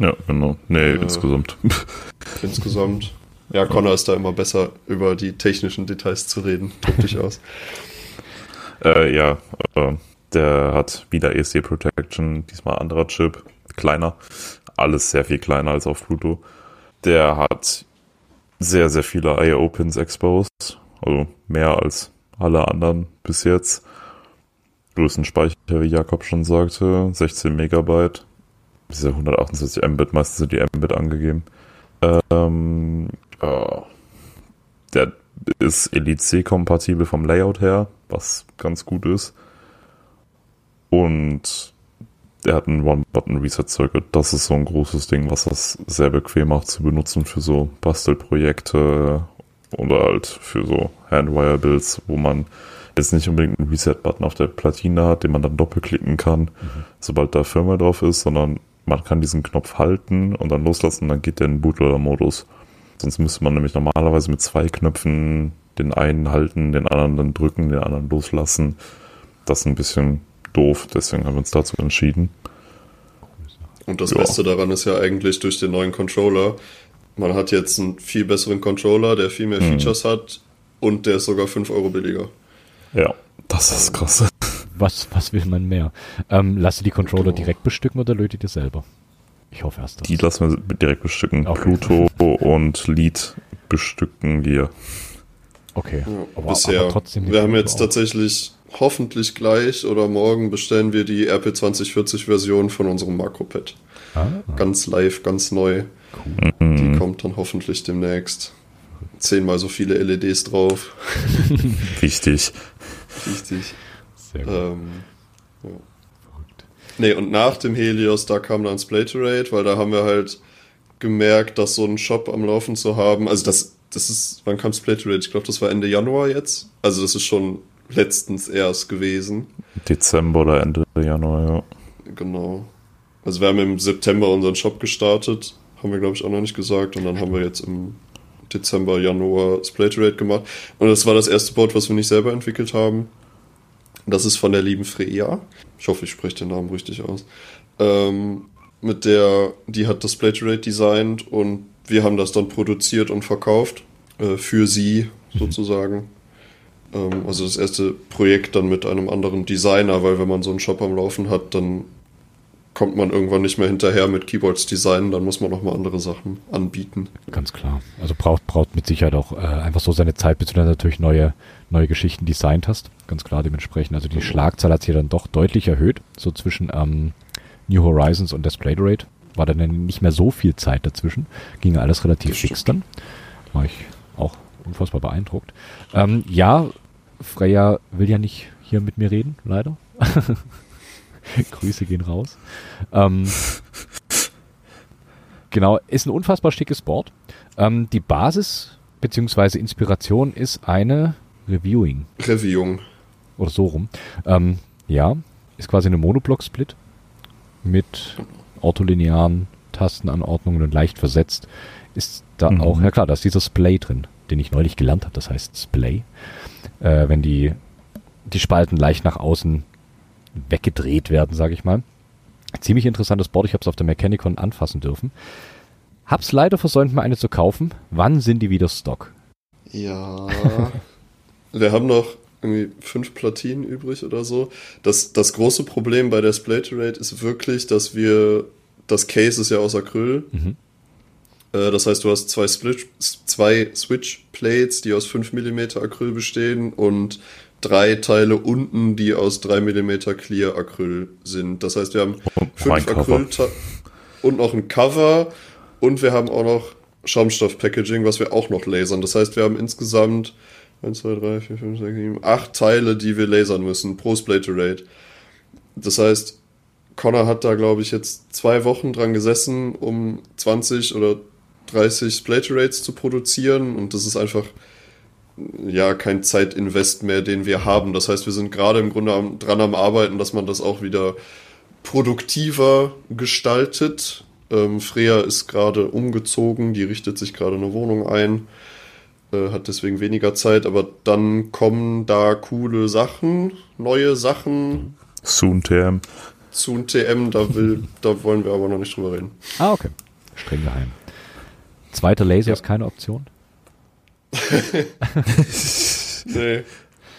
Ja, genau. Nee, Äh, insgesamt. Insgesamt. Ja, Connor ist da immer besser, über die technischen Details zu reden. Tob dich aus. Äh, ja, äh, der hat wieder ESD Protection, diesmal anderer Chip, kleiner. Alles sehr viel kleiner als auf Pluto. Der hat sehr, sehr viele IO-Pins exposed, also mehr als alle anderen bis jetzt. Größten Speicher, wie Jakob schon sagte, 16 Megabyte. Diese 128 Mbit, meistens sind die Mbit angegeben. Ähm, ja. Der ist Elite C-kompatibel vom Layout her, was ganz gut ist. Und er hat einen One-Button-Reset-Circuit. Das ist so ein großes Ding, was das sehr bequem macht zu benutzen für so Bastelprojekte oder halt für so Handwire-Builds, wo man jetzt nicht unbedingt einen Reset-Button auf der Platine hat, den man dann doppelklicken kann, sobald da Firmware drauf ist, sondern man kann diesen Knopf halten und dann loslassen, dann geht der in den Bootloader-Modus. Sonst müsste man nämlich normalerweise mit zwei Knöpfen den einen halten, den anderen dann drücken, den anderen loslassen. Das ist ein bisschen doof, deswegen haben wir uns dazu entschieden. Und das Ja. Beste daran ist ja eigentlich durch den neuen Controller. Man hat jetzt einen viel besseren Controller, der viel mehr Mhm. Features hat und der ist sogar 5 Euro billiger. Ja, das ist krass. Was, was will man mehr? Ähm, lass dir die Controller direkt bestücken oder lötet ihr selber? Ich hoffe erst das. Die lassen wir direkt bestücken. Okay. Pluto und Lead bestücken wir. okay. Ja, Aber, bisher. aber trotzdem wir haben jetzt auch. tatsächlich hoffentlich gleich oder morgen bestellen wir die RP 2040 Version von unserem Makropad. Ah, Ganz live, ganz neu. Die Mhm. kommt dann hoffentlich demnächst. Zehnmal so viele LEDs drauf. Wichtig. Richtig. sehr gut. Ähm, ja. Nee, und nach dem Helios, da kam dann Splaterate, weil da haben wir halt gemerkt, dass so einen Shop am Laufen zu haben, also das, das ist, wann kam Splaterate? Ich glaube, das war Ende Januar jetzt. Also das ist schon letztens erst gewesen. Dezember oder Ende Januar, ja. Genau. Also wir haben im September unseren Shop gestartet, haben wir glaube ich auch noch nicht gesagt, und dann haben wir jetzt im Dezember, Januar Splaterate gemacht. Und das war das erste Board, was wir nicht selber entwickelt haben. Das ist von der lieben Freya. Ich hoffe, ich spreche den Namen richtig aus. Ähm, mit der, die hat das Splaterate designt und wir haben das dann produziert und verkauft. Äh, für sie sozusagen. Ähm, also das erste Projekt dann mit einem anderen Designer, weil wenn man so einen Shop am Laufen hat, dann kommt man irgendwann nicht mehr hinterher mit Keyboards designen, dann muss man noch mal andere Sachen anbieten. Ganz klar. Also braucht, braucht mit Sicherheit auch äh, einfach so seine Zeit, bis du dann natürlich neue, neue Geschichten designt hast. Ganz klar dementsprechend. Also die Schlagzahl hat sich dann doch deutlich erhöht. So zwischen ähm, New Horizons und Rate war dann nicht mehr so viel Zeit dazwischen. Ging alles relativ fix dann. War ich auch unfassbar beeindruckt. Ähm, ja, Freya will ja nicht hier mit mir reden, leider. Grüße gehen raus. Ähm, genau, ist ein unfassbar schickes Board. Ähm, die Basis beziehungsweise Inspiration ist eine Reviewing Reviewing. oder so rum. Ähm, ja, ist quasi eine Monoblock-Split mit ortholinearen Tastenanordnungen und leicht versetzt. Ist da Mhm. auch, ja klar, da ist dieser Splay drin, den ich neulich gelernt habe, das heißt Splay. Äh, wenn die, die Spalten leicht nach außen weggedreht werden, sage ich mal. Ziemlich interessantes Board, ich habe es auf der Mechanicon anfassen dürfen. Hab's leider versäumt, mal eine zu kaufen. Wann sind die wieder Stock? Ja. wir haben noch irgendwie fünf Platinen übrig oder so. Das, das große Problem bei der Splaterate ist wirklich, dass wir, das Case ist ja aus Acryl. Mhm. Äh, Das heißt, du hast zwei, Split, zwei Switch-Plates, die aus 5 mm Acryl bestehen und drei Teile unten, die aus 3 mm Clear Acryl sind. Das heißt, wir haben ein fünf. Acryl und noch ein Cover und wir haben auch noch Schaumstoff-Packaging, was wir auch noch lasern. Das heißt, wir haben insgesamt 1, 2, 3, 4, 5, 6, 7, 8 Teile, die wir lasern müssen pro Splaterate. Das heißt, Connor hat da, glaube ich, jetzt zwei Wochen dran gesessen, um 20 oder 30 Splaterates zu produzieren und das ist einfach ja kein Zeitinvest mehr, den wir haben. Das heißt, wir sind gerade im Grunde am, dran am Arbeiten, dass man das auch wieder produktiver gestaltet. Ähm, Freya ist gerade umgezogen, die richtet sich gerade eine Wohnung ein, äh, hat deswegen weniger Zeit, aber dann kommen da coole Sachen, neue Sachen. Soon TM. Soon TM, da, will, da wollen wir aber noch nicht drüber reden. Ah, okay. Streng geheim. Zweiter Laser Ja. ist keine Option. Nee.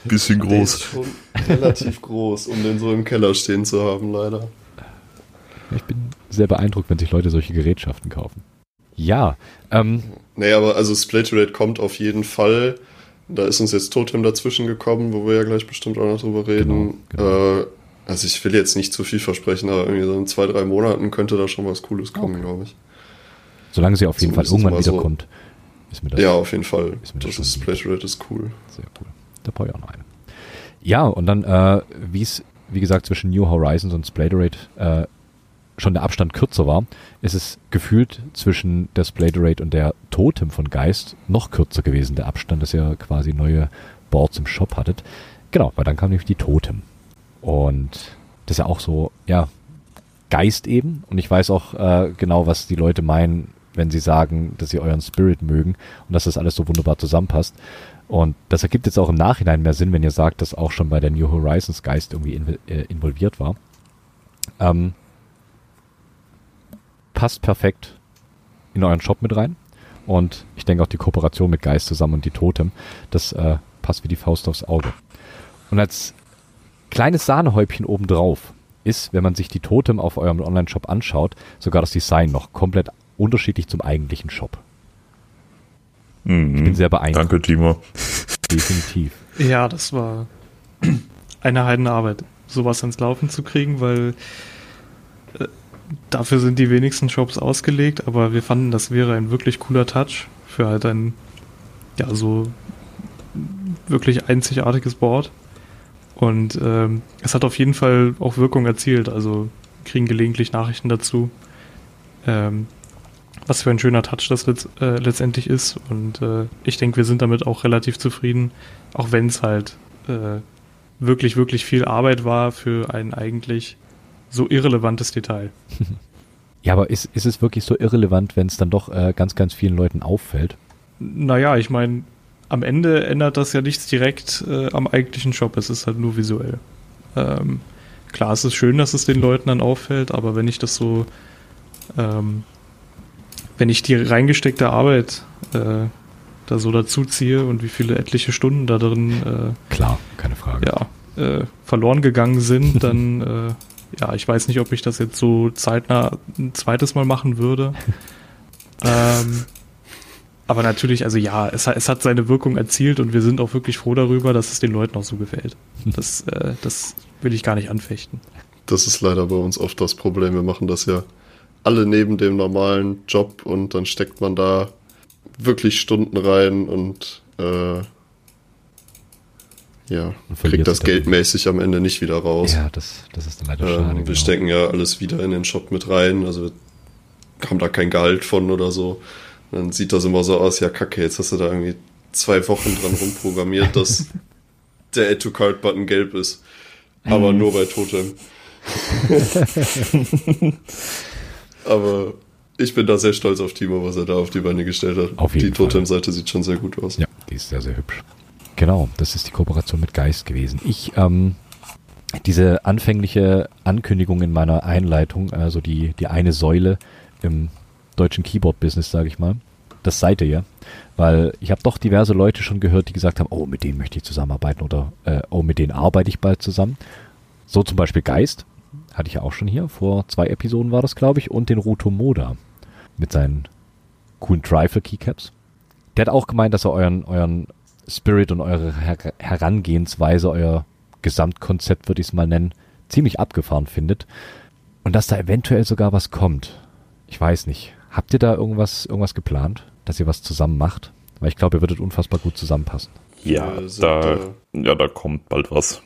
Bisschen groß. schon relativ groß, um den so im Keller stehen zu haben, leider. Ich bin sehr beeindruckt, wenn sich Leute solche Gerätschaften kaufen. Ja, ähm, Nee, aber also Splaterate kommt auf jeden Fall. Da ist uns jetzt Totem dazwischen gekommen, wo wir ja gleich bestimmt auch noch drüber reden. Genau, Äh, also ich will jetzt nicht zu viel versprechen, aber irgendwie so in zwei, drei Monaten könnte da schon was Cooles kommen, glaube ich. solange sie auf jeden Fall irgendwann mal so. Ist mir das ja, auf jeden Fall. ist das Das ist lieb. Splaterate ist cool. sehr cool. Da brauche ich auch noch eine. Ja, und dann, äh, wie es, wie gesagt, zwischen New Horizons und Splaterate äh, schon der Abstand kürzer war, ist es gefühlt zwischen der Splaterate und der Totem von Geist noch kürzer gewesen, der Abstand, dass ihr quasi neue Boards im Shop hattet. Genau, weil dann kam nämlich die Totem. Und das ist ja auch so, ja, Geist eben. Und ich weiß auch äh, genau, was die Leute meinen, wenn sie sagen, dass sie euren Spirit mögen und dass das alles so wunderbar zusammenpasst. Und das ergibt jetzt auch im Nachhinein mehr Sinn, wenn ihr sagt, dass auch schon bei der New Horizons Geist irgendwie inv äh, involviert war. Ähm, passt perfekt in euren Shop mit rein. Und ich denke auch die Kooperation mit Geist zusammen und die Totem, das äh, passt wie die Faust aufs Auge. Und als kleines Sahnehäubchen obendrauf ist, wenn man sich die Totem auf eurem Online-Shop anschaut, sogar das Design noch komplett unterschiedlich zum eigentlichen Shop. Mhm. Ich bin sehr beeindruckt. Danke, Timo. Definitiv. Ja, das war eine Heidenarbeit, sowas ans Laufen zu kriegen, weil äh, dafür sind die wenigsten Shops ausgelegt, aber wir fanden, das wäre ein wirklich cooler Touch für halt ein, ja, so wirklich einzigartiges Board. Und ähm, es hat auf jeden Fall auch Wirkung erzielt, also kriegen gelegentlich Nachrichten dazu. Ähm, was für ein schöner Touch das letzt, äh, letztendlich ist. Und äh, ich denke, wir sind damit auch relativ zufrieden, auch wenn es halt äh, wirklich, wirklich viel Arbeit war für ein eigentlich so irrelevantes Detail. Ja, aber ist, ist es wirklich so irrelevant, wenn es dann doch äh, ganz, ganz vielen Leuten auffällt? Naja, ich meine, am Ende ändert das ja nichts direkt äh, am eigentlichen Shop, es ist halt nur visuell. Ähm, klar, es ist schön, dass es den Leuten dann auffällt, aber wenn ich das so, ähm, wenn ich die reingesteckte Arbeit äh, da so dazu ziehe und wie viele etliche Stunden da drin äh, Klar, keine Frage. ja, äh, verloren gegangen sind, dann, äh, ja, ich weiß nicht, ob ich das jetzt so zeitnah ein zweites Mal machen würde. ähm, aber natürlich, also ja, es, hat- es hat seine Wirkung erzielt und wir sind auch wirklich froh darüber, dass es den Leuten auch so gefällt. Das, äh, das will ich gar nicht anfechten. Das ist leider bei uns oft das Problem. Wir machen das ja alle neben dem normalen Job und dann steckt man da wirklich Stunden rein und äh, ja, Und kriegt das sich dann. geldmäßig am Ende nicht wieder raus. Ja, das, das ist dann leider schade. Ähm, wir genau. stecken ja alles wieder in den Shop mit rein, also wir haben da kein Gehalt von oder so. Dann sieht das immer so aus, ja kacke, jetzt hast du da irgendwie zwei Wochen dran rumprogrammiert, dass der Add-to-Card-Button gelb ist. Aber nur bei Totem. Aber ich bin da sehr stolz auf Timo, was er da auf die Beine gestellt hat. Auf jeden die. Totem-Seite sieht schon sehr gut aus. Ja, die ist sehr, sehr hübsch. Genau, das ist die Kooperation mit Geist gewesen. Ich, ähm, diese anfängliche Ankündigung in meiner Einleitung, also die, die eine Säule im deutschen Keyboard-Business, sage ich mal, das seid ihr ja. Weil ich habe doch diverse Leute schon gehört, die gesagt haben, oh, mit denen möchte ich zusammenarbeiten oder äh, oh, mit denen arbeite ich bald zusammen. So zum Beispiel Geist, hatte ich ja auch schon hier, vor zwei Episoden war das, glaube ich, und den Ruto Moda mit seinen coolen Trifle-Keycaps. Der hat auch gemeint, dass er euren, euren Spirit und eure Her Herangehensweise, euer Gesamtkonzept, würde ich es mal nennen, ziemlich abgefahren findet. Und dass da eventuell sogar was kommt. Ich weiß nicht. Habt ihr da irgendwas, irgendwas geplant, dass ihr was zusammen macht? Weil ich glaube, ihr würdet unfassbar gut zusammenpassen. Ja, da, ja, da kommt bald was.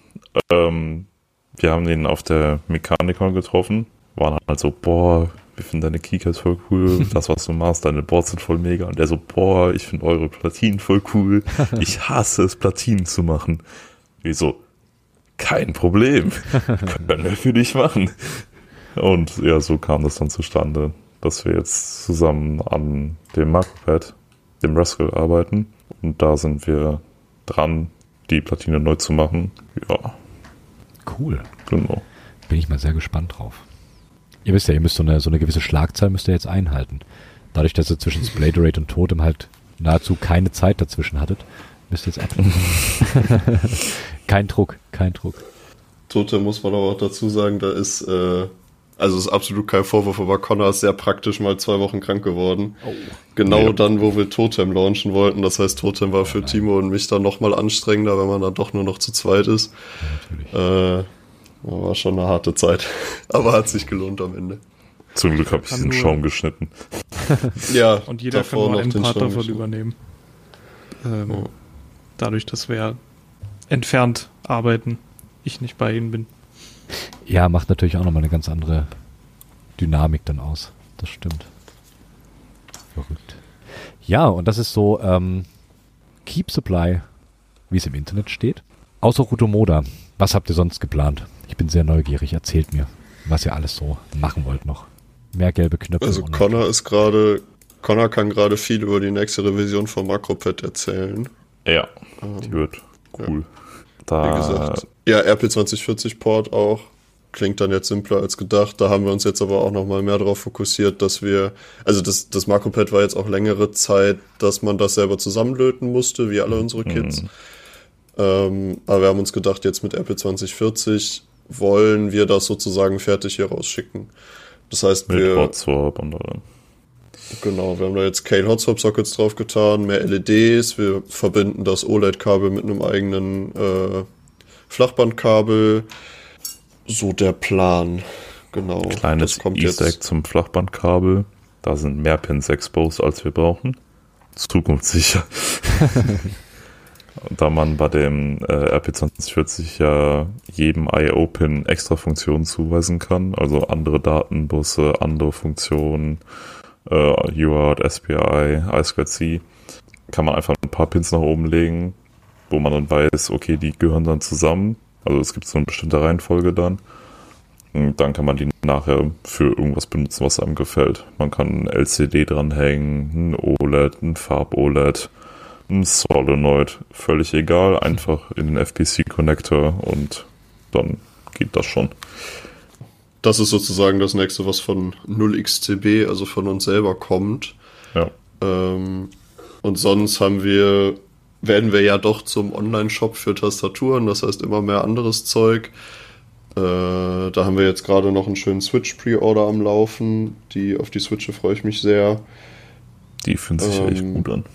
Ähm, wir haben ihn auf der Mechaniker getroffen, waren halt so, boah, wir finden deine Keycaps voll cool, das, was du machst, deine Boards sind voll mega. Und der so, boah, ich finde eure Platinen voll cool. Ich hasse es, Platinen zu machen. Wie so, kein Problem. Können wir für dich machen. Und ja, so kam das dann zustande, dass wir jetzt zusammen an dem Macropad, dem Rascal, arbeiten. Und da sind wir dran, die Platine neu zu machen. Ja, Cool. genau. Bin ich mal sehr gespannt drauf. Ihr wisst ja, ihr müsst so eine, so eine gewisse Schlagzahl müsst ihr jetzt einhalten. Dadurch, dass ihr zwischen Splaterate und Totem halt nahezu keine Zeit dazwischen hattet, müsst ihr jetzt ab. kein Druck, kein Druck. Tote muss man aber auch dazu sagen, da ist, äh, also ist absolut kein Vorwurf, aber Connor ist sehr praktisch mal zwei Wochen krank geworden. Genau Ja. dann, wo wir Totem launchen wollten. Das heißt, Totem war für Timo und mich dann nochmal anstrengender, wenn man dann doch nur noch zu zweit ist. Äh, war schon eine harte Zeit. aber hat sich gelohnt am Ende. Zum Glück habe ich den Schaum geschnitten. Ja, Und jeder kann nur noch einen den Part Schaum davon geschnitten. übernehmen. Ähm, Ja. Dadurch, dass wir entfernt arbeiten, ich nicht bei ihnen bin. Ja, macht natürlich auch nochmal eine ganz andere Dynamik dann aus. Das stimmt. Verrückt. Ja, und das ist so ähm, Keep Supply, wie es im Internet steht. Außer Rutomoda. Was habt ihr sonst geplant? Ich bin sehr neugierig. Erzählt mir, was ihr alles so machen wollt noch. Mehr gelbe Knöpfe. Also Connor ist gerade, Connor kann gerade viel über die nächste Revision von Macropad erzählen. Ja, die wird cool. Wie Da, gesagt, ja, RP2040 Port auch. Klingt dann jetzt simpler als gedacht. Da haben wir uns jetzt aber auch nochmal mehr darauf fokussiert, dass wir, also das, das Macropad war jetzt auch längere Zeit, dass man das selber zusammenlöten musste, wie alle unsere Kits. Ähm, aber wir haben uns gedacht, jetzt mit RP2040 wollen wir das sozusagen fertig hier rausschicken. Das heißt, mit wir, Hotswap und allem. Genau, wir haben da jetzt Kale Hotstop Sockets drauf getan, mehr LEDs, wir verbinden das OLED-Kabel mit einem eigenen äh, Flachbandkabel. So der Plan. Genau. Kleines das kommt Easter Egg jetzt. zum Flachbandkabel. Da sind mehr Pins exposed, als wir brauchen. Zukunftssicher. Da man bei dem äh, RP2040 ja jedem IO-Pin extra Funktionen zuweisen kann, also andere Datenbusse, andere Funktionen, äh, UART, SPI, I2C, kann man einfach ein paar Pins nach oben legen, wo man dann weiß, okay, die gehören dann zusammen. Also es gibt so eine bestimmte Reihenfolge dann. Und dann kann man die nachher für irgendwas benutzen, was einem gefällt. Man kann ein LCD dranhängen, ein OLED, ein Farb-OLED, ein Solenoid, völlig egal. Einfach in den FPC-Connector und dann geht das schon. Das ist sozusagen das nächste, was von 0xCB, also von uns selber kommt. Ja. Ähm, und sonst haben wir, werden wir ja doch zum Online-Shop für Tastaturen, das heißt immer mehr anderes Zeug. Äh, da haben wir jetzt gerade noch einen schönen Switch-Pre-Order am Laufen. Die, auf die Switche freue ich mich sehr. Die fühlen sich Ähm, echt gut an.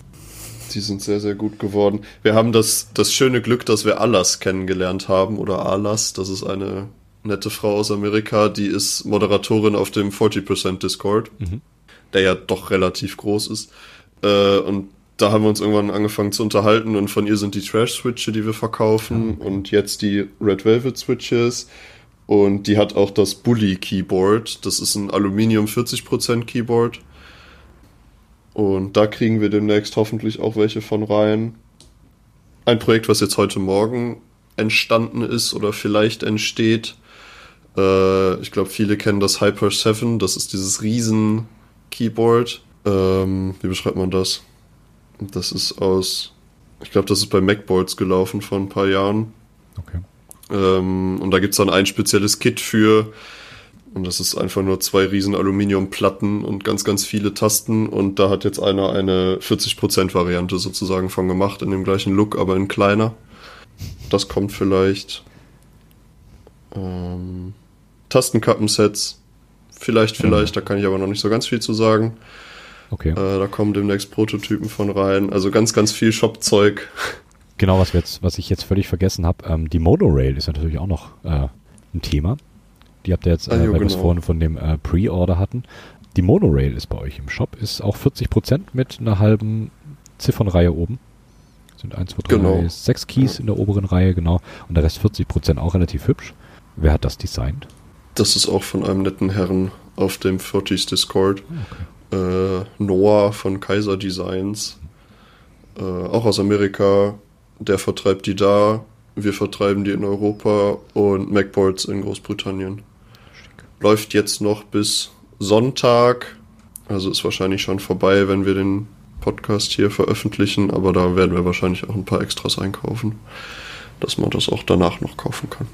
Die sind sehr, sehr gut geworden. Wir haben das, das schöne Glück, dass wir Alas kennengelernt haben oder Alas. Das ist eine nette Frau aus Amerika, die ist Moderatorin auf dem 40% Discord, der ja doch relativ groß ist. Äh, und da haben wir uns irgendwann angefangen zu unterhalten und von ihr sind die Trash-Switche, die wir verkaufen und jetzt die Red Velvet Switches. Und die hat auch das Bully Keyboard. Das ist ein Aluminium 40% Keyboard. Und da kriegen wir demnächst hoffentlich auch welche von rein. Ein Projekt, was jetzt heute Morgen entstanden ist oder vielleicht entsteht. Äh, ich glaube, viele kennen das Hyper 7. Das ist dieses riesen Keyboard. Ähm, wie beschreibt man das? Das ist aus, ich glaube, das ist bei Macboards gelaufen vor ein paar Jahren. Okay. Ähm, und da gibt's dann ein spezielles Kit für. Und das ist einfach nur zwei riesen Aluminiumplatten und ganz, ganz viele Tasten. Und da hat jetzt einer eine 40% Variante sozusagen von gemacht, in dem gleichen Look, aber in kleiner. Das kommt vielleicht. Ähm, Tastenkappensets. Vielleicht, vielleicht, da kann ich aber noch nicht so ganz viel zu sagen. Okay. Äh, da kommen demnächst Prototypen von rein. Also ganz, ganz viel Shop-Zeug. Genau, was wir jetzt, was ich jetzt völlig vergessen habe, ähm, die Monorail ist ja natürlich auch noch äh, ein Thema. Die habt ihr jetzt, äh, Ah, jo, weil wir es genau. vorhin von dem äh, Pre-Order hatten. Die Monorail ist bei euch im Shop, ist auch 40% mit einer halben Ziffernreihe oben. Sind 1, 2, 3, Genau. 6 Keys in der oberen Reihe, genau. Und der Rest 40% auch relativ hübsch. Wer hat das designt? Das ist auch von einem netten Herrn auf dem 40s Discord. Äh, Noah von Kaiser Designs, äh, auch aus Amerika, der vertreibt die da. Wir vertreiben die in Europa und MacBoards in Großbritannien. Läuft jetzt noch bis Sonntag. Also ist wahrscheinlich schon vorbei, wenn wir den Podcast hier veröffentlichen, aber da werden wir wahrscheinlich auch ein paar Extras einkaufen, dass man das auch danach noch kaufen kann.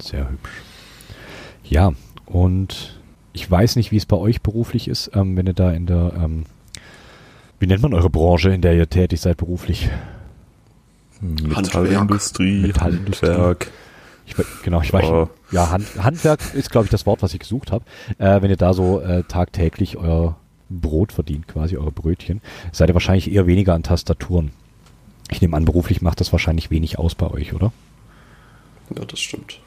Sehr hübsch. Ja, und ich weiß nicht, wie es bei euch beruflich ist, ähm, wenn ihr da in der, ähm, wie nennt man eure Branche, in der ihr tätig seid beruflich? Metallindustrie, Metallindustrie. Handwerk. Ich, genau, ich weiß Oh. nicht. Ja, Hand, Handwerk ist, glaube ich, das Wort, was ich gesucht habe. Äh, wenn ihr da so äh, tagtäglich euer Brot verdient, quasi eure Brötchen, seid ihr wahrscheinlich eher weniger an Tastaturen. Ich nehme an, beruflich macht das wahrscheinlich wenig aus bei euch, oder? Ja, das stimmt.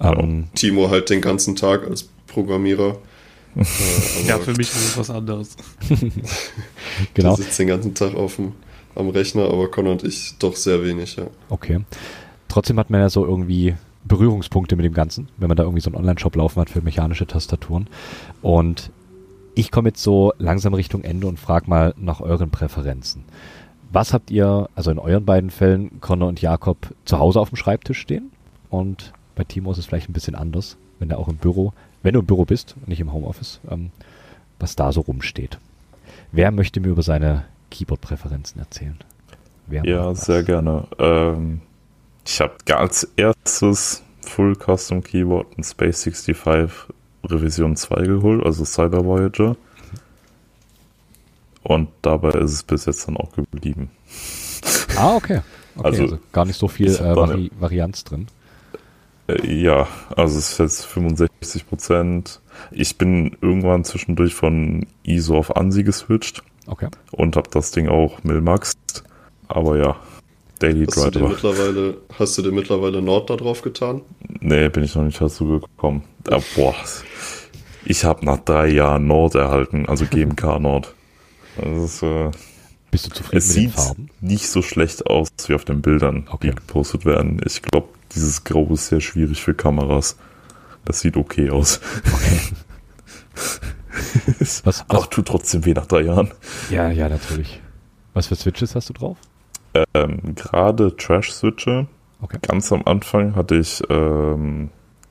Ja. Ähm, Timo halt den ganzen Tag als Programmierer. äh, Ja, für mich ist es was anderes. genau. Der sitzt den ganzen Tag auf dem, am Rechner, aber Con und ich doch sehr wenig, ja. Okay. Trotzdem hat man ja so irgendwie Berührungspunkte mit dem Ganzen, wenn man da irgendwie so einen Online-Shop laufen hat für mechanische Tastaturen. Und ich komme jetzt so langsam Richtung Ende und frage mal nach euren Präferenzen. Was habt ihr, also in euren beiden Fällen, Connor und Jakob, zu Hause auf dem Schreibtisch stehen? Und bei Timo ist es vielleicht ein bisschen anders, wenn er auch im Büro, wenn du im Büro bist und nicht im Homeoffice, ähm, was da so rumsteht. Wer möchte mir über seine Keyboard-Präferenzen erzählen? Wer Ja, sehr gerne. Ähm, ich habe als erstes Full Custom Keyboard ein Space 65 Revision 2 geholt, also Cyber Voyager. Und dabei ist es bis jetzt dann auch geblieben. Ah, okay. okay also, Also, gar nicht so viel äh, Vari Varianz drin. Äh, ja, also es ist jetzt 65 Prozent. Ich bin irgendwann zwischendurch von ISO auf ANSI geswitcht Okay. und habe das Ding auch milmaxed. Aber ja, Daily Hast du, dir Driver. mittlerweile, hast du dir mittlerweile Nord da drauf getan? Nee, bin ich noch nicht dazu gekommen. Ah, boah, ich habe nach drei Jahren Nord erhalten, also GMK Nord. Das ist, äh, Bist du zufrieden es mit den sieht Farben? nicht so schlecht aus wie auf den Bildern, Okay. die gepostet werden. Ich glaube, dieses Grau ist sehr schwierig für Kameras. Das sieht okay aus. Was, was, Aber tut trotzdem weh nach drei Jahren. ja, ja, natürlich. Was für Switches hast du drauf? Ähm, Gerade Trash-Switche. Okay. Ganz am Anfang hatte ich ähm,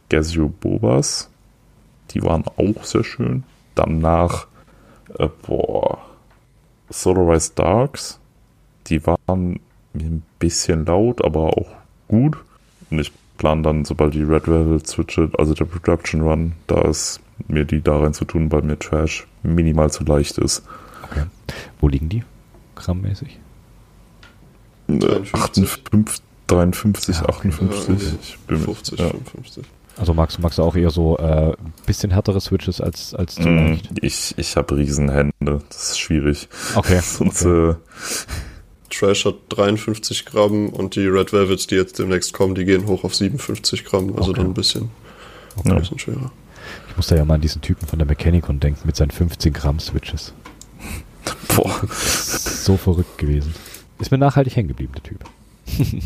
Casio Bobas. Die waren auch sehr schön. Danach, äh, boah, Solarise Darks. Die waren mir ein bisschen laut, aber auch gut. Und ich plane dann, sobald die Red Velvet Switche, also der Production Run, da ist mir die da rein zu tun, weil mir Trash minimal zu leicht ist. Okay. Wo liegen die? Grammmäßig? Äh, 53. 58, 53, Ja, okay. 58. Ja, ich bin mir- 50, ja. 55. Also magst, du- magst du auch eher so äh, bisschen härtere Switches als, als zu Mm? Ich, ich habe Riesenhände, das ist schwierig. Okay. Sonst, okay. äh, Trash hat 53 Gramm und die Red Velvets, die jetzt demnächst kommen, die gehen hoch auf 57 Gramm, also Okay. dann ein bisschen, okay. ein bisschen schwerer. Ich muss da ja mal an diesen Typen von der Mechanicon denken mit seinen 15 Gramm Switches. boah, So verrückt gewesen. Ist mir nachhaltig hängen geblieben, der Typ.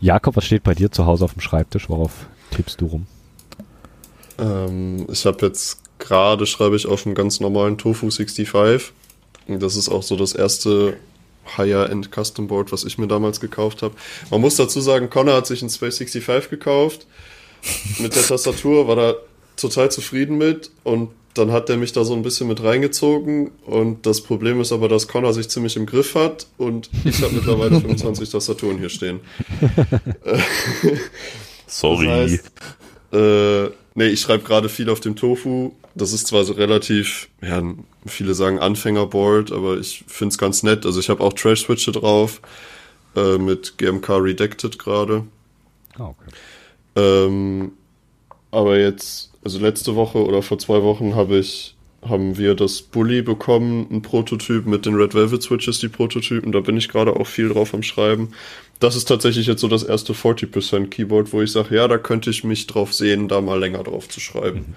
Jakob, was steht bei dir zu Hause auf dem Schreibtisch? Worauf tippst du rum? Ähm, ich habe jetzt gerade, schreibe ich auf einem ganz normalen Tofu 65. Und das ist auch so das erste Higher-End Custom Board, was ich mir damals gekauft habe. Man muss dazu sagen, Connor hat sich ein Space 65 gekauft. Mit der Tastatur war er total zufrieden mit und dann hat er mich da so ein bisschen mit reingezogen und das Problem ist aber, dass Connor sich ziemlich im Griff hat und ich habe mittlerweile 25 Tastaturen hier stehen. sorry. Das heißt, äh, nee, ich schreibe gerade viel auf dem Tofu. Das ist zwar so relativ, ja, viele sagen Anfängerboard, aber ich finde es ganz nett. Also ich habe auch Trash-Switche drauf äh, mit GMK Redacted gerade. Ah, okay. Ähm, aber jetzt, also letzte Woche oder vor zwei Wochen habe ich, haben wir das Bully bekommen, ein Prototyp mit den Red Velvet Switches, die Prototypen. Da bin ich gerade auch viel drauf am Schreiben. Das ist tatsächlich jetzt so das erste 40% Keyboard, wo ich sage, ja, da könnte ich mich drauf sehen, da mal länger drauf zu schreiben.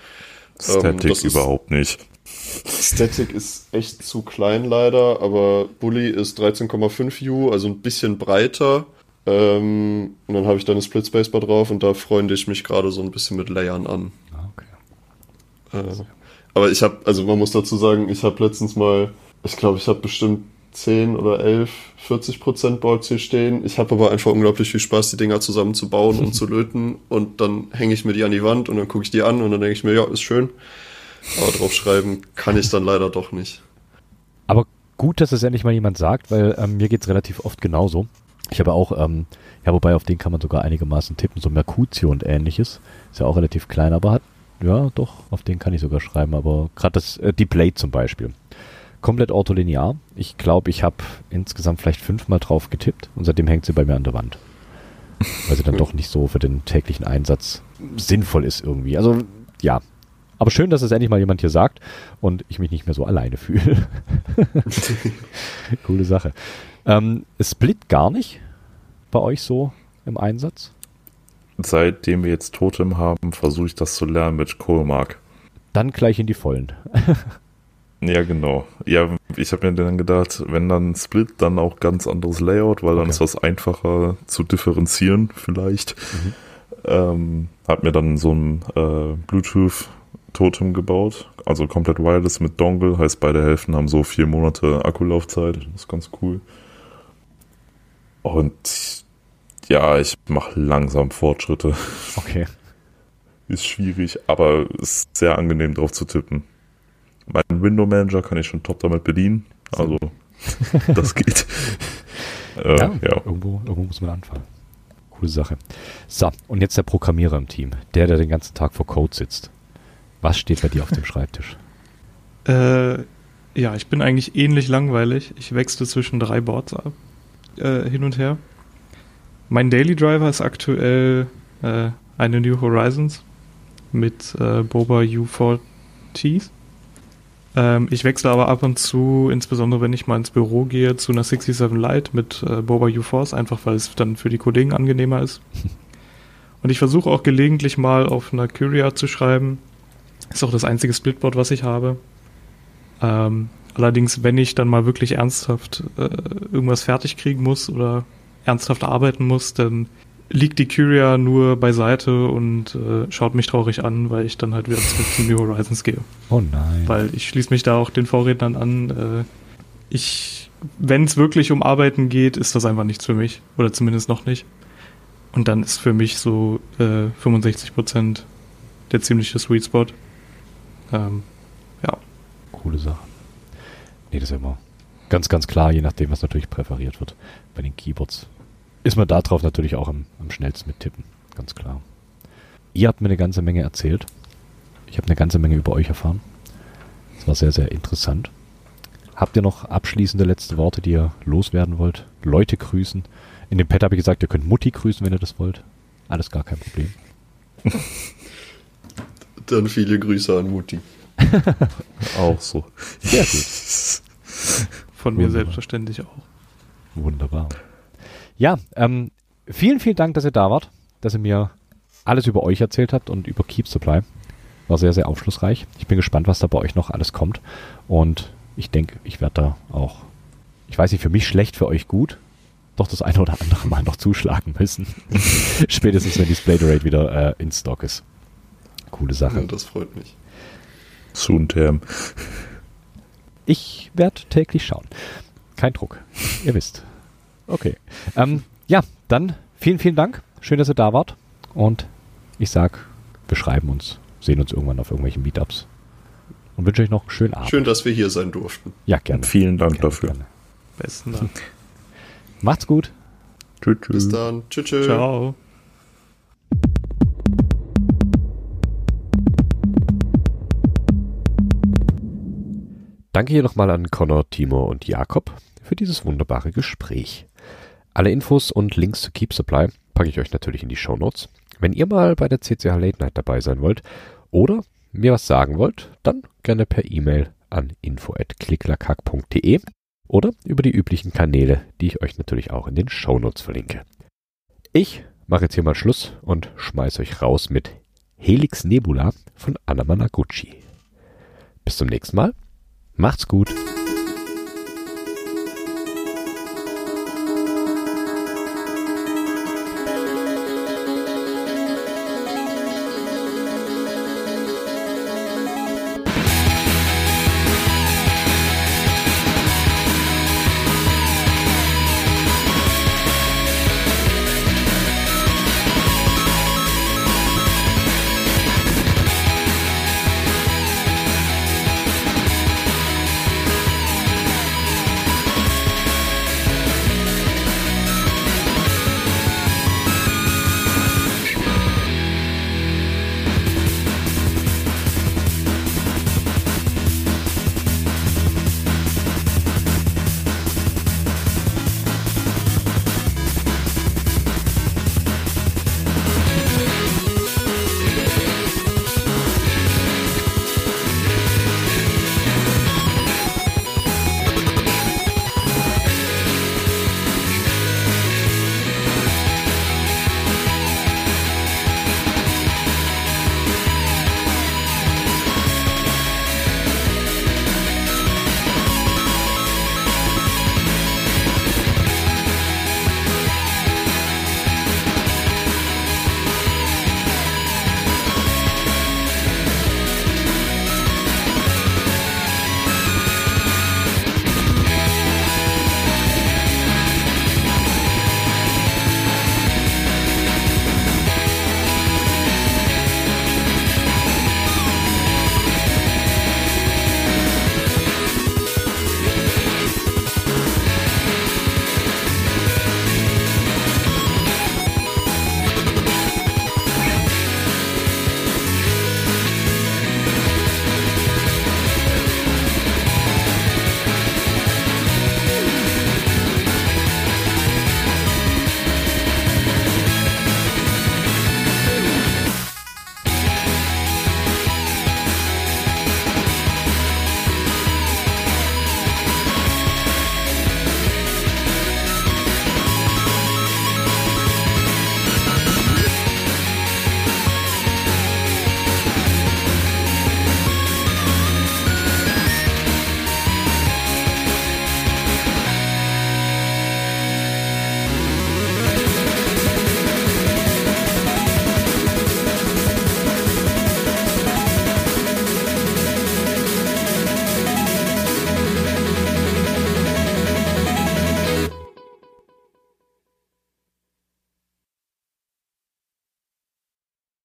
Static ähm, das ist- überhaupt nicht. Static ist echt zu klein leider, aber Bully ist 13,5 U, also ein bisschen breiter. Ähm, und dann habe ich da eine Split Spacebar drauf und da freunde ich mich gerade so ein bisschen mit Layern an. Ah, okay. Äh, aber ich habe, also man muss dazu sagen, ich habe letztens mal, ich glaube, ich habe bestimmt 10 oder 11, 40 Prozent hier stehen. Ich habe aber einfach unglaublich viel Spaß, die Dinger zusammenzubauen und zu löten. Und dann hänge ich mir die an die Wand und dann gucke ich die an und dann denke ich mir, ja, ist schön. Aber draufschreiben kann ich dann leider doch nicht. Aber gut, dass es endlich mal jemand sagt, weil ähm, mir geht's relativ oft genauso. Ich habe auch, ähm, ja, wobei auf den kann man sogar einigermaßen tippen, so Mercutio und ähnliches. Ist ja auch relativ klein, aber hat, ja, doch, auf den kann ich sogar schreiben, aber gerade das, äh, die Blade zum Beispiel. Komplett ortholinear. Ich glaube, ich habe insgesamt vielleicht fünfmal drauf getippt und seitdem hängt sie bei mir an der Wand. Weil sie dann doch nicht so für den täglichen Einsatz sinnvoll ist irgendwie. Also, ja. Aber schön, dass es endlich mal jemand hier sagt und ich mich nicht mehr so alleine fühle. Coole Sache. Ähm, Split gar nicht bei euch so im Einsatz? Seitdem wir jetzt Totem haben, versuche ich das zu lernen mit Kohlmark. Dann gleich in die Vollen. ja, genau. Ja, ich habe mir dann gedacht, wenn dann Split, dann auch ganz anderes Layout, weil dann okay. ist was einfacher zu differenzieren vielleicht. Mhm. Ähm, hab mir dann so ein äh, Bluetooth-Totem gebaut, also komplett wireless mit Dongle, heißt beide Hälften haben so vier Monate Akkulaufzeit, das ist ganz cool. Und ja, ich mache langsam Fortschritte. Okay. Ist schwierig, aber ist sehr angenehm drauf zu tippen. Meinen Window Manager kann ich schon top damit bedienen. Also, das geht. äh, ja, ja, Irgendwo, irgendwo muss man anfangen. Coole Sache. So, und jetzt der Programmierer im Team. Der, der den ganzen Tag vor Code sitzt. Was steht bei dir auf dem Schreibtisch? Äh, ja, ich bin eigentlich ähnlich langweilig. Ich wechsle zwischen drei Boards ab äh, hin und her. Mein Daily Driver ist aktuell äh, eine New Horizons mit äh, Boba U4T. Ähm, ich wechsle aber ab und zu, insbesondere wenn ich mal ins Büro gehe, zu einer 67 Lite mit äh, Boba U4s, einfach weil es dann für die Kollegen angenehmer ist. Und ich versuche auch gelegentlich mal auf einer Curia zu schreiben. Ist auch das einzige Splitboard, was ich habe. Ähm, Allerdings, wenn ich dann mal wirklich ernsthaft äh, irgendwas fertig kriegen muss oder ernsthaft arbeiten muss, dann liegt die Curia nur beiseite und äh, schaut mich traurig an, weil ich dann halt wieder zurück zu New Horizons gehe. Oh nein. Weil ich schließe mich da auch den Vorrednern an. Äh, ich, wenn es wirklich um Arbeiten geht, ist das einfach nichts für mich. Oder zumindest noch nicht. Und dann ist für mich so äh, 65% der ziemliche Sweet Spot. Ähm, ja. Coole Sache. Nee, das ist immer ganz, ganz klar, je nachdem, was natürlich präferiert wird. Bei den Keyboards ist man darauf natürlich auch am, am schnellsten mit tippen. Ganz klar. Ihr habt mir eine ganze Menge erzählt. Ich habe eine ganze Menge über euch erfahren. Das war sehr, sehr interessant. Habt ihr noch abschließende letzte Worte, die ihr loswerden wollt? Leute grüßen. In dem Pad habe ich gesagt, ihr könnt Mutti grüßen, wenn ihr das wollt. Alles gar kein Problem. Dann viele Grüße an Mutti. auch so. Sehr gut. Von mir Wunderbar. selbstverständlich auch. Wunderbar. Ja, ähm, vielen, vielen Dank, dass ihr da wart, dass ihr mir alles über euch erzählt habt und über Keep Supply. War sehr, sehr aufschlussreich. Ich bin gespannt, was da bei euch noch alles kommt. Und ich denke, ich werde da auch, ich weiß nicht, für mich schlecht, für euch gut, doch das eine oder andere Mal noch zuschlagen müssen. Spätestens, wenn die Splay wieder äh, in Stock ist. Coole Sache. Ja, das freut mich. Soon term. Ich werde täglich schauen. Kein Druck. Ihr wisst. Okay. Ähm, ja, dann vielen, vielen Dank. Schön, dass ihr da wart. Und ich sag, wir schreiben uns, sehen uns irgendwann auf irgendwelchen Meetups. Und wünsche euch noch einen schönen Abend. Schön, dass wir hier sein durften. Ja, gerne. Vielen Dank gerne, dafür. Gerne. Besten Dank. Macht's gut. Tschüss. Bis dann. Tschüss. Tschüss. Ciao. Danke hier nochmal an Connor, Timo und Jakob für dieses wunderbare Gespräch. Alle Infos und Links zu Keep Supply packe ich euch natürlich in die Show Notes. Wenn ihr mal bei der CCH Late Night dabei sein wollt oder mir was sagen wollt, dann gerne per E-Mail an info@klicklackhack.de oder über die üblichen Kanäle, die ich euch natürlich auch in den Show Notes verlinke. Ich mache jetzt hier mal Schluss und schmeiß euch raus mit Helix Nebula von Anna Managuchi. Bis zum nächsten Mal Macht's gut.